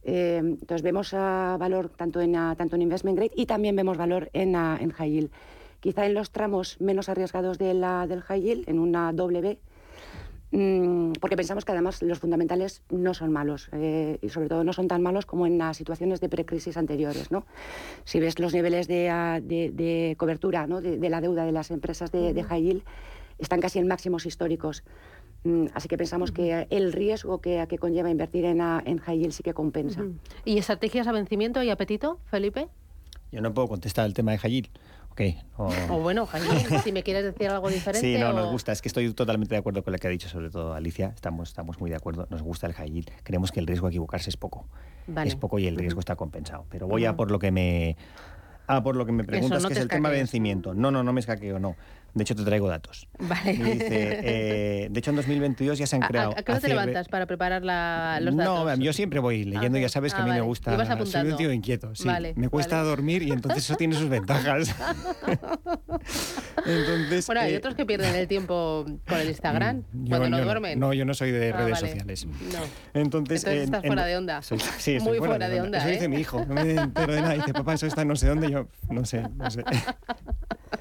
Eh, entonces vemos valor tanto en, tanto en investment grade y también vemos valor en, en high yield. Quizá en los tramos menos arriesgados de la, del high yield, en una doble B, mm, porque pensamos que además los fundamentales no son malos eh, y sobre todo no son tan malos como en las situaciones de precrisis anteriores. ¿no? Si ves los niveles de, de, cobertura ¿no? de, la deuda de las empresas de, high yield, están casi en máximos históricos. Mm, así que pensamos que el riesgo que, que conlleva invertir en, en high yield sí que compensa. ¿Y estrategias a vencimiento y apetito, Felipe? Yo no puedo contestar el tema de high yield. Okay, o... bueno, yield, si me quieres decir algo diferente. Sí, no, nos gusta. Es que estoy totalmente de acuerdo con lo que ha dicho, sobre todo Alicia. Estamos, estamos muy de acuerdo. Nos gusta el high yield. Creemos que el riesgo a equivocarse es poco. Es poco y el riesgo está compensado. Pero voy a por lo que me... Ah, por lo que me preguntas, que es el tema de vencimiento. No, no, no me escaqueo, no. De hecho, te traigo datos. Vale. Eh, de hecho, en 2022 ya se han creado... ¿A, qué hora te levantas para preparar los datos? No, yo siempre voy leyendo, ya sabes que a mí me gusta... Soy un tío inquieto, sí. me cuesta dormir y entonces eso tiene sus ventajas. entonces, bueno, hay eh, otros que pierden el tiempo con el Instagram cuando no duermen. No, yo no soy de ah, redes sociales. No. Entonces, estás fuera de onda. sí, Muy fuera, de, onda. Eso dice ¿eh? mi hijo. No me entero de nada. Dice, papá, eso está no sé dónde. Yo, no sé, no sé.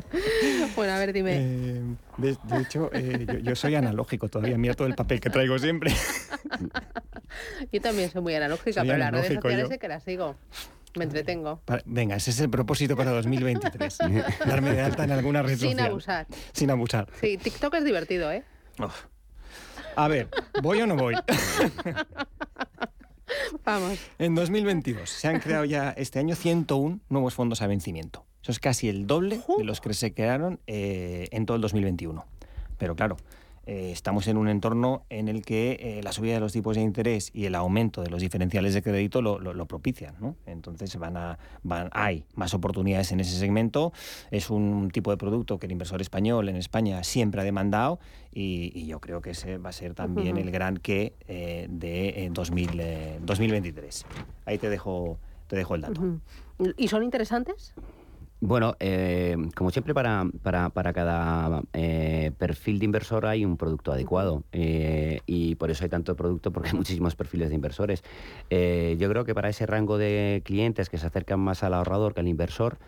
bueno, a ver, Eh, de, hecho, eh, yo, soy analógico todavía. Mira todo el papel que traigo siempre. yo también soy muy analógica, pero las redes sociales sé que las sigo. Me entretengo. venga, ese es el propósito para 2023. Darme de alta en alguna red Sin abusar. Sin abusar. Sí, TikTok es divertido, ¿eh? A ver, ¿voy o no voy? Vamos. En 2022 se han creado ya este año 101 nuevos fondos a vencimiento. Eso es casi el doble de los que se crearon eh, en todo el 2021. Pero claro, eh, estamos en un entorno en el que eh, la subida de los tipos de interés y el aumento de los diferenciales de crédito lo, propician. ¿no? Entonces van a, van, hay más oportunidades en ese segmento. Es un tipo de producto que el inversor español en España siempre ha demandado y, yo creo que ese va a ser también el gran que de 2023. Ahí te dejo, te dejo el dato. ¿Y son interesantes? Bueno, eh, como siempre para, para, para cada eh, perfil de inversor hay un producto adecuado eh, y por eso hay tanto producto porque hay muchísimos perfiles de inversores. yo creo que para ese rango de clientes que se acercan más al ahorrador que al inversor,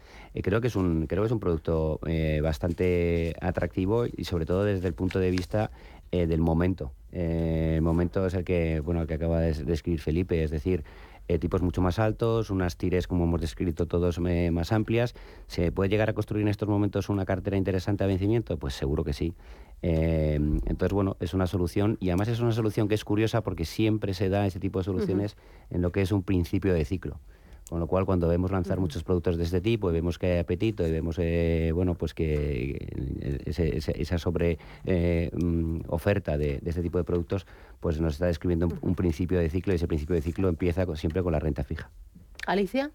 creo que es un creo que es un producto bastante atractivo y sobre todo desde el punto de vista del momento. el momento es el que bueno el que acaba de describir Felipe, es decir eh, tipos mucho más altos, unas tires, como hemos descrito todos, más amplias. ¿Se puede llegar a construir en estos momentos una cartera interesante a vencimiento? Pues seguro que sí. Eh, entonces, bueno, es una solución y además es una solución que es curiosa porque siempre se da ese tipo de soluciones en lo que es un principio de ciclo. Con lo cual, cuando vemos lanzar muchos productos de este tipo y vemos que hay apetito y vemos, eh, bueno, pues que esa sobre mm, oferta de, de, este tipo de productos, pues nos está describiendo un, principio de ciclo y ese principio de ciclo empieza siempre con la renta fija. Alicia.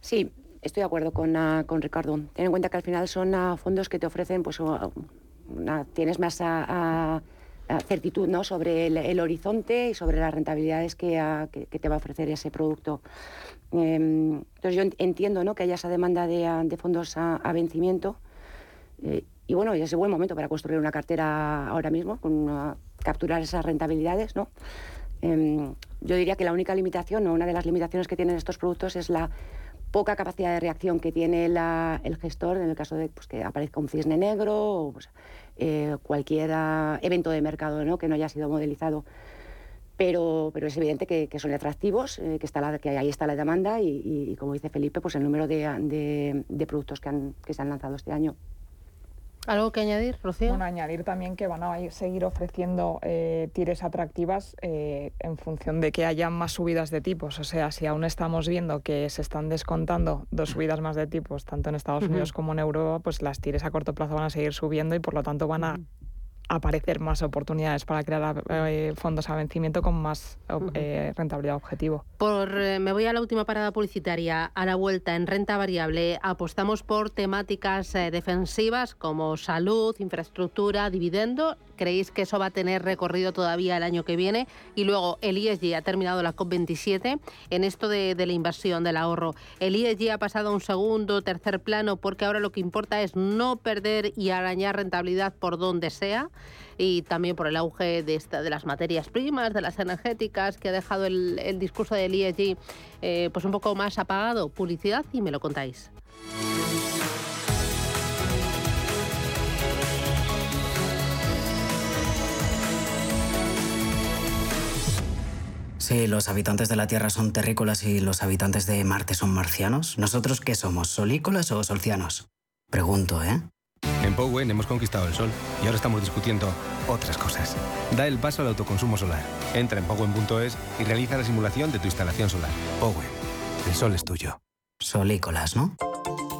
Sí, estoy de acuerdo con, ah, con Ricardo. Ten en cuenta que al final son ah, fondos que te ofrecen, pues una- tienes más a certitud ¿no? sobre el, el horizonte y sobre las rentabilidades que, te va a ofrecer ese producto. Em, entonces yo en- entiendo ¿no? que haya esa demanda de, fondos a, vencimiento. Eh, y bueno, es un buen momento para construir una cartera ahora mismo, con capturar esas rentabilidades, ¿no? Em, yo diría que la única limitación, o una de las limitaciones que tienen estos productos es la poca capacidad de reacción que tiene la- el gestor en el caso de pues, que aparezca un cisne negro pues, eh, cualquier ah, evento de mercado ¿no? que no haya sido modelizado. Pero, pero es evidente que, son atractivos, eh, que, está la- que ahí está la demanda y, como dice Felipe, pues el número de, de- de productos que, han- que se han lanzado este año. ¿Algo que añadir, Rocío? Bueno, añadir también que van a ir- seguir ofreciendo eh, tires atractivas eh, en función de que haya más subidas de tipos. O sea, si aún estamos viendo que se están descontando dos subidas más de tipos, tanto en Estados. Unidos como en Europa, pues las tires a corto plazo van a seguir subiendo y por lo tanto van a aparecer más oportunidades para crear eh, fondos a vencimiento con más eh, rentabilidad objetivo. Por, eh, me voy a la última parada publicitaria. A la vuelta, en renta variable, apostamos por temáticas eh, defensivas como salud, infraestructura, dividendo. ¿Creéis que eso va a tener recorrido todavía el año que viene? Y luego, el ISG ha terminado la COP27 en esto de, la inversión, del ahorro. El ISG ha pasado a un segundo, tercer plano, porque ahora lo que importa es no perder y arañar rentabilidad por donde sea y también por el auge de, esta, de las materias primas, de las energéticas, que ha dejado el, discurso del ESG eh, pues un poco más apagado. Publicidad y me lo contáis. Si los habitantes de la Tierra son terrícolas y los habitantes de Marte son marcianos, ¿nosotros qué somos? ¿Solícolas o solcianos? Pregunto, ¿eh? En Powen hemos conquistado el sol y ahora estamos discutiendo otras cosas. Da el paso al autoconsumo solar. Entra en powen.es y realiza la simulación de tu instalación solar. Powen, el sol es tuyo. Solícolas, ¿no?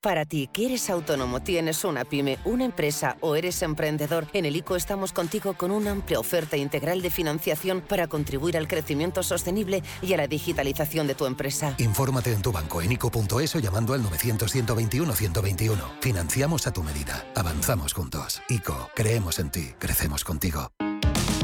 Para ti, que eres autónomo, tienes una pyme, una empresa o eres emprendedor, en el ICO estamos contigo con una amplia oferta integral de financiación para contribuir al crecimiento sostenible y a la digitalización de tu empresa. Infórmate en tu banco en ico.es llamando al 900-121-121. Financiamos a tu medida. Avanzamos juntos. ICO, creemos en ti, crecemos contigo.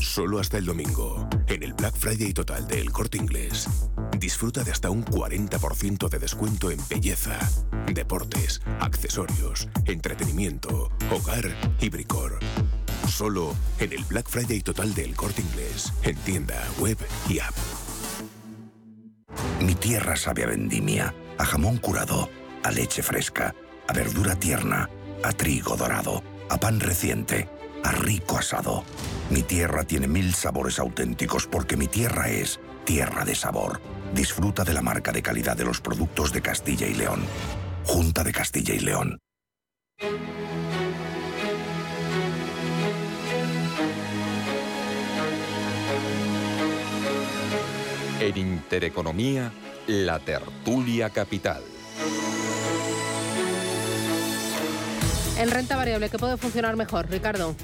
Solo hasta el domingo, en el Black Friday total de El Corte Inglés. Disfruta de hasta un 40% de descuento en belleza, deportes, accesorios, entretenimiento, hogar y bricor. Solo en el Black Friday total de El Corte Inglés, en tienda, web y app. Mi tierra sabe a vendimia, a jamón curado, a leche fresca, a verdura tierna, a trigo dorado, a pan reciente, a rico asado. Mi tierra tiene mil sabores auténticos porque mi tierra es tierra de sabor. Disfruta de la marca de calidad de los productos de Castilla y León. Junta de Castilla y León. En Intereconomía, la tertulia capital. En renta variable, ¿qué puede funcionar mejor, Ricardo?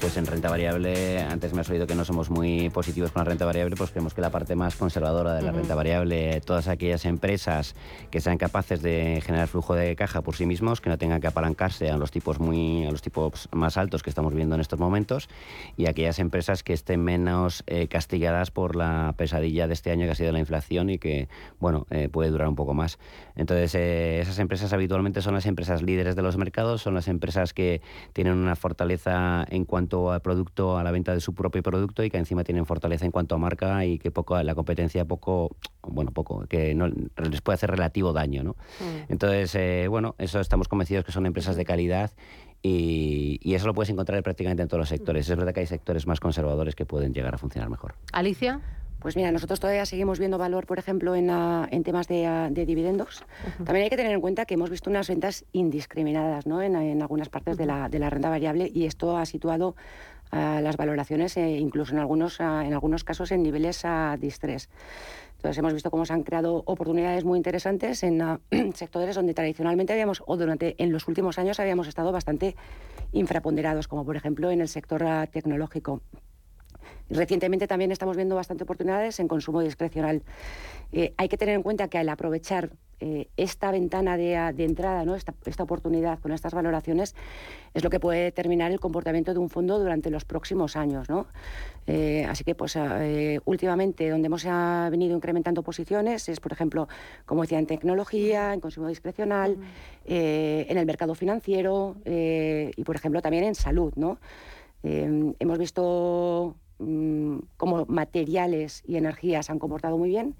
Pues en renta variable, antes me has oído que no somos muy positivos con la renta variable, pues creemos que la parte más conservadora de la Ujú. renta variable, todas aquellas empresas que sean capaces de generar flujo de caja por sí mismos, que no tengan que apalancarse a los tipos muy, a los tipos más altos que estamos viendo en estos momentos, y aquellas empresas que estén menos eh, castigadas por la pesadilla de este año que ha sido la inflación y que, bueno, eh, puede durar un poco más. Entonces, eh, esas empresas habitualmente son las empresas líderes de los mercados, son las empresas que tienen una fortaleza en cuanto cuanto al producto, a la venta de su propio producto y que encima tienen fortaleza en cuanto a marca y que poco la competencia poco, bueno, poco, que no les puede hacer relativo daño, ¿no? Mm. Entonces, eh, bueno, eso estamos convencidos que son empresas de calidad y, y, eso lo puedes encontrar prácticamente en todos los sectores. Es verdad que hay sectores más conservadores que pueden llegar a funcionar mejor. Alicia. Pues mira, nosotros todavía seguimos viendo valor, por ejemplo, en, en temas de, de dividendos. También hay que tener en cuenta que hemos visto unas ventas indiscriminadas ¿no? en, en algunas partes de, la, de, la, renta variable y esto ha situado uh, las valoraciones, eh, incluso en algunos, uh, en algunos casos, en niveles uh, de estrés. Entonces hemos visto cómo se han creado oportunidades muy interesantes en sectores donde tradicionalmente habíamos, o durante en los últimos años habíamos estado bastante infraponderados, como por ejemplo en el sector tecnológico. Recientemente también estamos viendo bastante oportunidades en consumo discrecional. Eh, hay que tener en cuenta que al aprovechar eh, esta ventana de, de entrada, ¿no? Esta, esta, oportunidad con estas valoraciones, es lo que puede determinar el comportamiento de un fondo durante los próximos años. ¿no? Eh, así que, pues, últimamente, donde hemos venido incrementando posiciones es, por ejemplo, como decía, en tecnología, en consumo discrecional, en el mercado financiero y, por ejemplo, también en salud. ¿no? hemos visto mm, cómo materiales y energías han comportado muy bien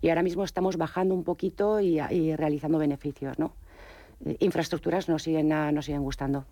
y ahora mismo estamos bajando un poquito y, realizando beneficios, ¿no? Eh, infraestructuras nos siguen, nos siguen gustando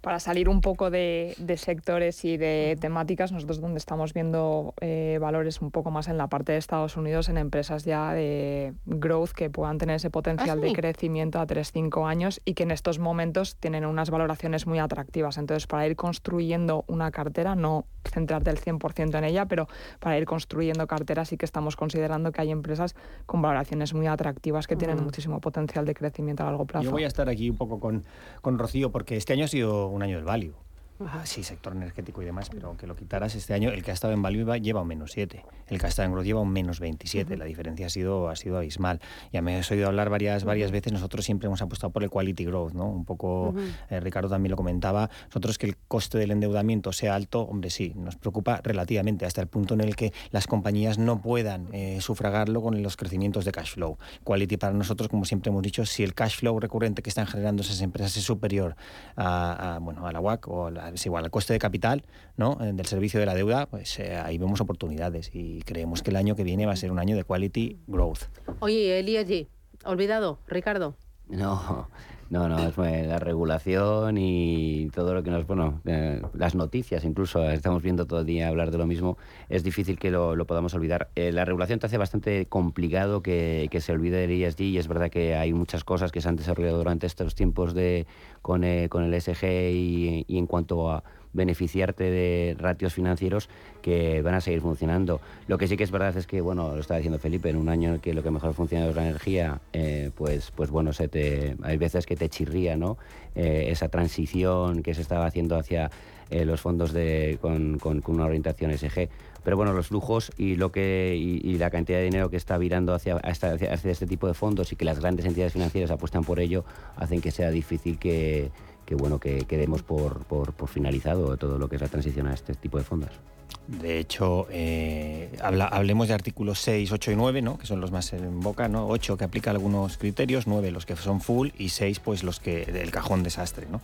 para salir un poco de, de, sectores y de temáticas, nosotros donde estamos viendo eh, valores un poco más en la parte de Estados Unidos, en empresas ya de growth que puedan tener ese potencial ¿Ah, de crecimiento a 3-5 años y que en estos momentos tienen unas valoraciones muy atractivas. Entonces, para ir construyendo una cartera, no centrarte el 100% en ella, pero para ir construyendo carteras sí que estamos considerando que hay empresas con valoraciones muy atractivas que tienen muchísimo potencial de crecimiento a largo plazo. Yo voy a estar aquí un poco con, con Rocío porque este año ha sido un año del value. Ah, sí, sector energético y demás, pero aunque lo quitaras este año, el que ha estado en value va- lleva un menos 7, el que ha estado en growth lleva un menos 27, la diferencia ha sido, ha sido abismal. Ya me has oído hablar varias, varias veces, nosotros siempre hemos apostado por el quality growth, ¿no? Un poco, eh, Ricardo también lo comentaba, nosotros que el coste del endeudamiento sea alto, hombre, sí, nos preocupa relativamente, hasta el punto en el que las compañías no puedan eh, sufragarlo con los crecimientos de cash flow. Quality para nosotros, como siempre hemos dicho, si el cash flow recurrente que están generando esas empresas es superior a, a, bueno, a la WAC o a la- igual al coste de capital ¿no? Eh, del servicio de la deuda, pues eh, ahí vemos oportunidades y creemos que el año que viene va a ser un año de quality growth. Oye, allí, olvidado, Ricardo. No, no, no, es la regulación y todo lo que nos, bueno, eh, las noticias incluso, estamos viendo todo el día hablar de lo mismo, es difícil que lo, podamos olvidar. Eh, la regulación te hace bastante complicado que, que se olvide del ESG y es verdad que hay muchas cosas que se han desarrollado durante estos tiempos de, con, eh, con el ESG y, y en cuanto a beneficiarte de ratios financieros que van a seguir funcionando. Lo que sí que es verdad es que, bueno, lo estaba diciendo Felipe, en un año en que lo que mejor funciona es la energía, eh, pues, pues bueno, se te, hay veces que te chirría, ¿no? Eh, esa transición que se estaba haciendo hacia eh, los fondos de, con, con- una orientación SG. Pero bueno, los flujos y lo que y, y la cantidad de dinero que está virando hacia, hacia, hacia este tipo de fondos y que las grandes entidades financieras apuestan por ello, hacen que sea difícil que, que bueno que, que demos por, por, por finalizado todo lo que es la transición a este tipo de fondos. De hecho, eh, habla- hablemos de artículos 6, 8 y 9, ¿no? que son los más en boca, ¿no? 8 que aplica algunos criterios, 9 los que son full y 6 pues los que del cajón desastre. ¿no?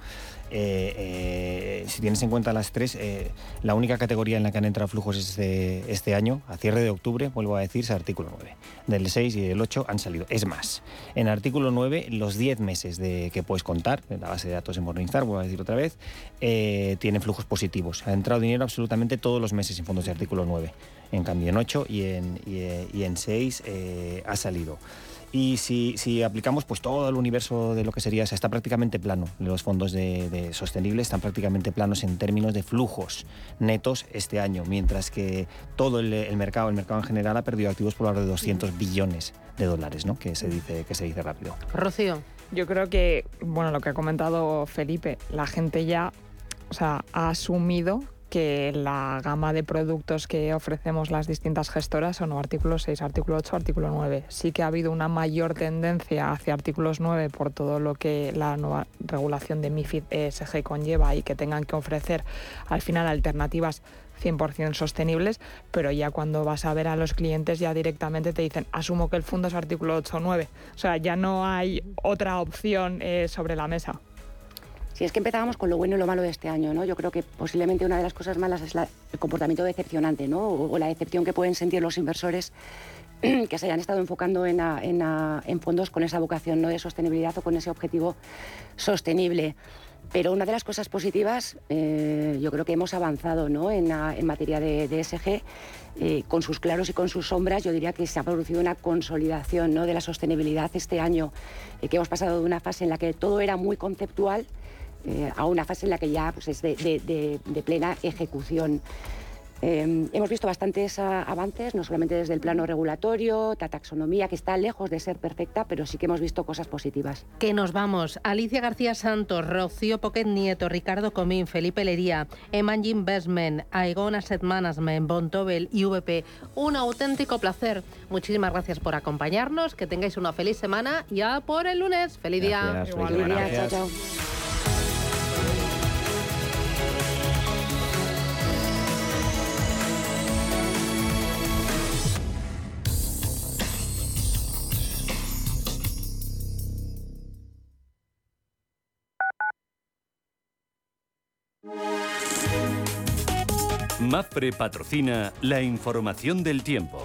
Eh, eh, si tienes en cuenta las tres, eh, la única categoría en la que han entrado flujos este, este año, a cierre de octubre, vuelvo a decir, es artículo 9. Del 6 y del 8 han salido. Es más, en artículo 9, los 10 meses de que puedes contar, en la base de datos de Morningstar, vuelvo a decir otra vez, eh, tienen flujos positivos. Ha entrado dinero absolutamente todos los meses en fondos de artículo 9. En cambio, en 8 y en, y, y en 6 eh, ha salido. Y si, si aplicamos pues todo el universo de lo que sería, o sea, está prácticamente plano. Los fondos de, de sostenibles están prácticamente planos en términos de flujos netos este año, mientras que todo el, el mercado, el mercado en general, ha perdido activos por valor de 200 billones de dólares, ¿no? que, se dice, que se dice rápido. Rocío. Yo creo que, bueno, lo que ha comentado Felipe, la gente ya o sea, ha asumido que la gama de productos que ofrecemos las distintas gestoras son o artículo 6, artículo 8, artículo 9. Sí que ha habido una mayor tendencia hacia artículos 9 por todo lo que la nueva regulación de MIFID ESG conlleva y que tengan que ofrecer al final alternativas 100% sostenibles, pero ya cuando vas a ver a los clientes ya directamente te dicen, asumo que el fondo es artículo 8 o 9. O sea, ya no hay otra opción eh, sobre la mesa. Si es que empezábamos con lo bueno y lo malo de este año, ¿no? Yo creo que posiblemente una de las cosas malas es el comportamiento decepcionante, ¿no? O, la decepción que pueden sentir los inversores que se hayan estado enfocando en, fondos con esa vocación ¿no? de sostenibilidad o con ese objetivo sostenible. Pero una de las cosas positivas, eh, yo creo que hemos avanzado ¿no? en, en, materia de, de ESG, eh, con sus claros y con sus sombras, yo diría que se ha producido una consolidación ¿no? de la sostenibilidad este año, eh, que hemos pasado de una fase en la que todo era muy conceptual a una fase en la que ya pues, es de, de, de plena ejecución. Eh, hemos visto bastantes avances, no solamente desde el plano regulatorio, la taxonomía, que está lejos de ser perfecta, pero sí que hemos visto cosas positivas. Que nos vamos. Alicia García Santos, Rocío Poquet Nieto, Ricardo Comín, Felipe Lería, Emanji Investment, Aegon Asset Management, Bontobel y VP. Un auténtico placer. Muchísimas gracias por acompañarnos. Que tengáis una feliz semana. Ya por el lunes. Feliz día. Feliz día. Chao, chao. MAPRE patrocina la información del tiempo.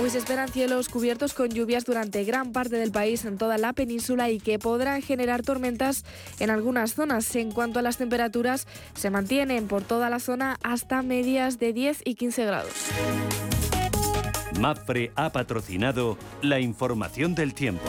Hoy se esperan cielos cubiertos con lluvias durante gran parte del país en toda la península y que podrán generar tormentas en algunas zonas. En cuanto a las temperaturas, se mantienen por toda la zona hasta medias de 10 y 15 grados. MAPRE ha patrocinado la información del tiempo.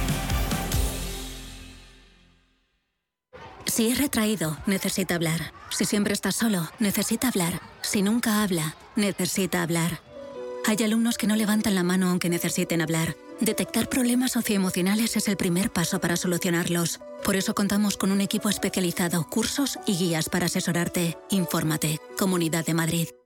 Si es retraído, necesita hablar. Si siempre está solo, necesita hablar. Si nunca habla, necesita hablar. Hay alumnos que no levantan la mano aunque necesiten hablar. Detectar problemas socioemocionales es el primer paso para solucionarlos. Por eso contamos con un equipo especializado, cursos y guías para asesorarte. Infórmate. Comunidad de Madrid.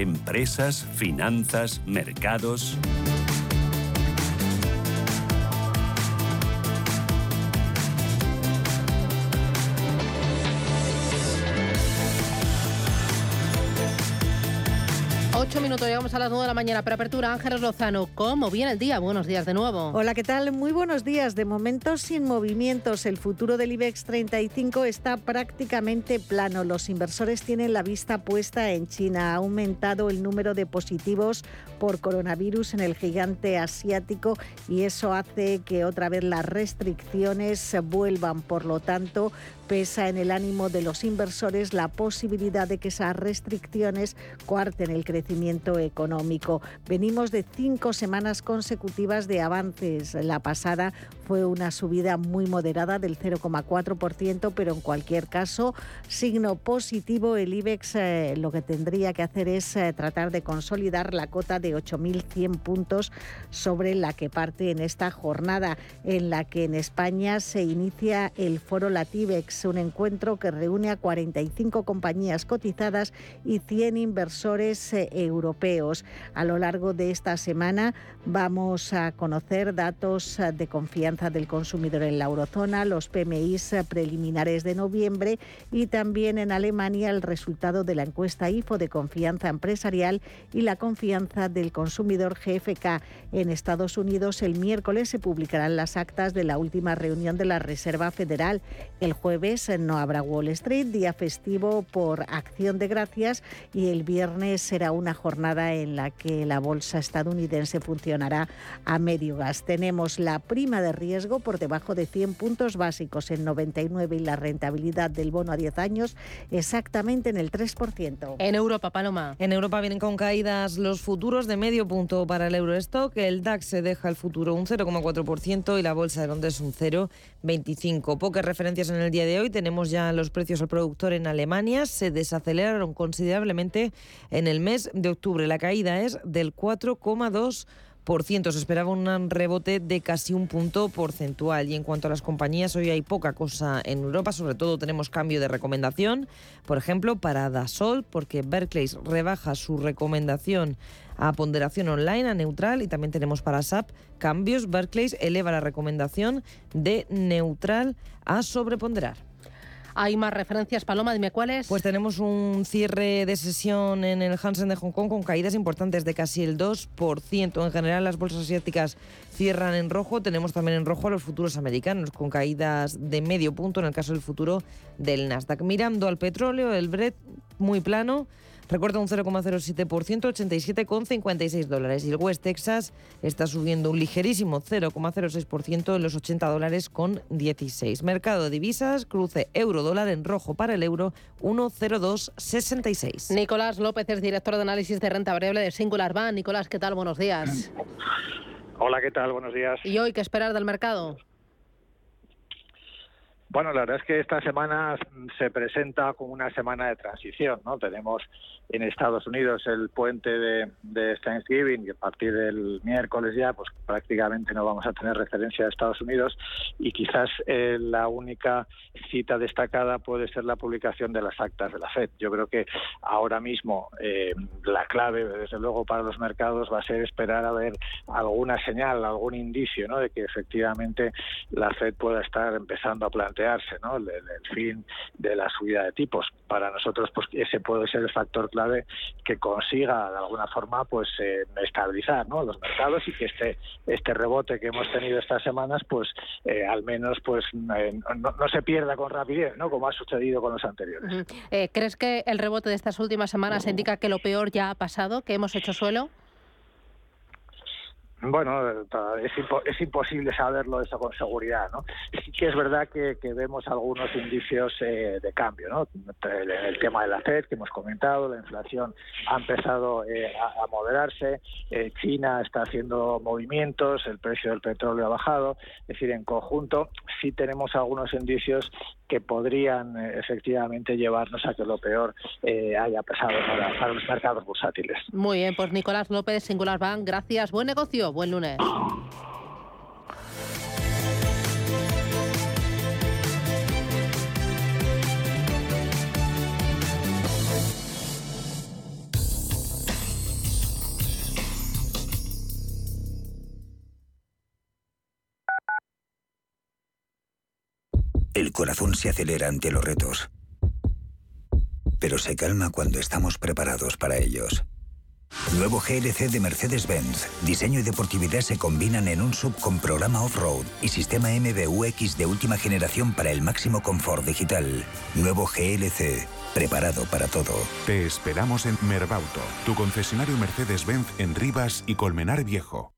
empresas, finanzas, mercados. Ocho minutos, llegamos a las nueve de la mañana. Preapertura, Ángeles Lozano, ¿cómo viene el día? Buenos días de nuevo. Hola, ¿qué tal? Muy buenos días. De momento sin movimientos. El futuro del IBEX 35 está prácticamente plano. Los inversores tienen la vista puesta en China. Ha aumentado el número de positivos por coronavirus en el gigante asiático y eso hace que otra vez las restricciones vuelvan. Por lo tanto, pesa en el ánimo de los inversores la posibilidad de que esas restricciones coarten el crecimiento económico. Venimos de cinco semanas consecutivas de avances. La pasada fue una subida muy moderada del 0,4%, pero en cualquier caso, signo positivo, el IBEX eh, lo que tendría que hacer es eh, tratar de consolidar la cota de 8.100 puntos sobre la que parte en esta jornada en la que en España se inicia el foro Latibex un encuentro que reúne a 45 compañías cotizadas y 100 inversores eh, europeos. A lo largo de esta semana vamos a conocer datos eh, de confianza del consumidor en la eurozona, los PMIs eh, preliminares de noviembre y también en Alemania el resultado de la encuesta IFO de confianza empresarial y la confianza del consumidor GFK. En Estados Unidos el miércoles se publicarán las actas de la última reunión de la Reserva Federal. El jueves no habrá Wall Street, día festivo por acción de gracias y el viernes será una jornada en la que la bolsa estadounidense funcionará a medio gas. Tenemos la prima de riesgo por debajo de 100 puntos básicos en 99 y la rentabilidad del bono a 10 años exactamente en el 3%. En Europa, Paloma. En Europa vienen con caídas los futuros de medio punto para el Eurostock. El DAX se deja el futuro un 0,4% y la bolsa de Londres un 0,25%. Pocas referencias en el día de hoy. Tenemos ya los precios al productor en Alemania. Se desaceleraron considerablemente en el mes de octubre. La caída es del 4,2%. Se esperaba un rebote de casi un punto porcentual. Y en cuanto a las compañías, hoy hay poca cosa en Europa. Sobre todo tenemos cambio de recomendación. Por ejemplo, para Dasol, porque Berkeley rebaja su recomendación a ponderación online, a neutral. Y también tenemos para SAP cambios. Berkeley eleva la recomendación de neutral a sobreponderar. Hay más referencias, Paloma, dime cuáles. Pues tenemos un cierre de sesión en el Hansen de Hong Kong con caídas importantes de casi el 2%. En general, las bolsas asiáticas cierran en rojo. Tenemos también en rojo a los futuros americanos con caídas de medio punto en el caso del futuro del Nasdaq. Mirando al petróleo, el Brent muy plano Recuerda un 0,07%, 87,56 dólares. Y el West Texas está subiendo un ligerísimo 0,06% en los 80 dólares con 16. Mercado de divisas, cruce euro-dólar en rojo para el euro 1,0266. Nicolás López es director de análisis de renta variable de Singular Bank. Nicolás, ¿qué tal? Buenos días. Hola, ¿qué tal? Buenos días. ¿Y hoy qué esperar del mercado? Bueno, la verdad es que esta semana se presenta como una semana de transición, ¿no? Tenemos en Estados Unidos el puente de, de, Thanksgiving y a partir del miércoles ya, pues prácticamente no vamos a tener referencia a Estados Unidos y quizás eh, la única cita destacada puede ser la publicación de las actas de la FED. Yo creo que ahora mismo eh, la clave, desde luego, para los mercados va a ser esperar a ver alguna señal, algún indicio, ¿no? De que efectivamente la FED pueda estar empezando a plantearse, ¿no? El, el fin de la subida de tipos. Para nosotros, pues ese puede ser el factor clave que consiga de alguna forma pues eh, estabilizar ¿no? los mercados y que este este rebote que hemos tenido estas semanas pues eh, al menos pues eh, no, no, se pierda con rapidez no como ha sucedido con los anteriores crees que el rebote de estas últimas semanas indica que lo peor ya ha pasado que hemos hecho suelo bueno, es, es, imposible saberlo eso con seguridad, ¿no? Sí que es verdad que, vemos algunos indicios eh, de cambio, ¿no? El, tema de la FED que hemos comentado, la inflación ha empezado eh, a, moderarse, eh, China está haciendo movimientos, el precio del petróleo ha bajado, es decir, en conjunto sí tenemos algunos indicios que podrían efectivamente llevarnos a que lo peor haya pasado para, para los mercados bursátiles. Muy bien, pues Nicolás López, Singular Bank, gracias, buen negocio. Buen lunes. El corazón se acelera ante los retos, pero se calma cuando estamos preparados para ellos. Nuevo GLC de Mercedes-Benz. Diseño y deportividad se combinan en un sub con programa off-road y sistema MBUX de última generación para el máximo confort digital. Nuevo GLC. Preparado para todo. Te esperamos en Merbauto, tu concesionario Mercedes-Benz en Rivas y Colmenar Viejo.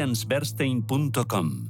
allianzbernstein.com.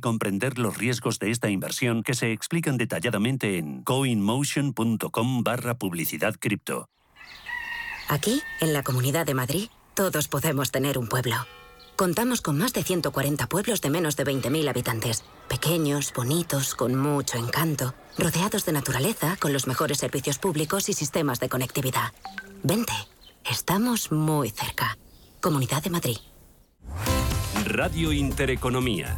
comprender los riesgos de esta inversión que se explican detalladamente en coinmotion.com barra publicidad cripto. Aquí, en la Comunidad de Madrid, todos podemos tener un pueblo. Contamos con más de 140 pueblos de menos de 20.000 habitantes, pequeños, bonitos, con mucho encanto, rodeados de naturaleza, con los mejores servicios públicos y sistemas de conectividad. Vente, estamos muy cerca. Comunidad de Madrid. Radio Intereconomía.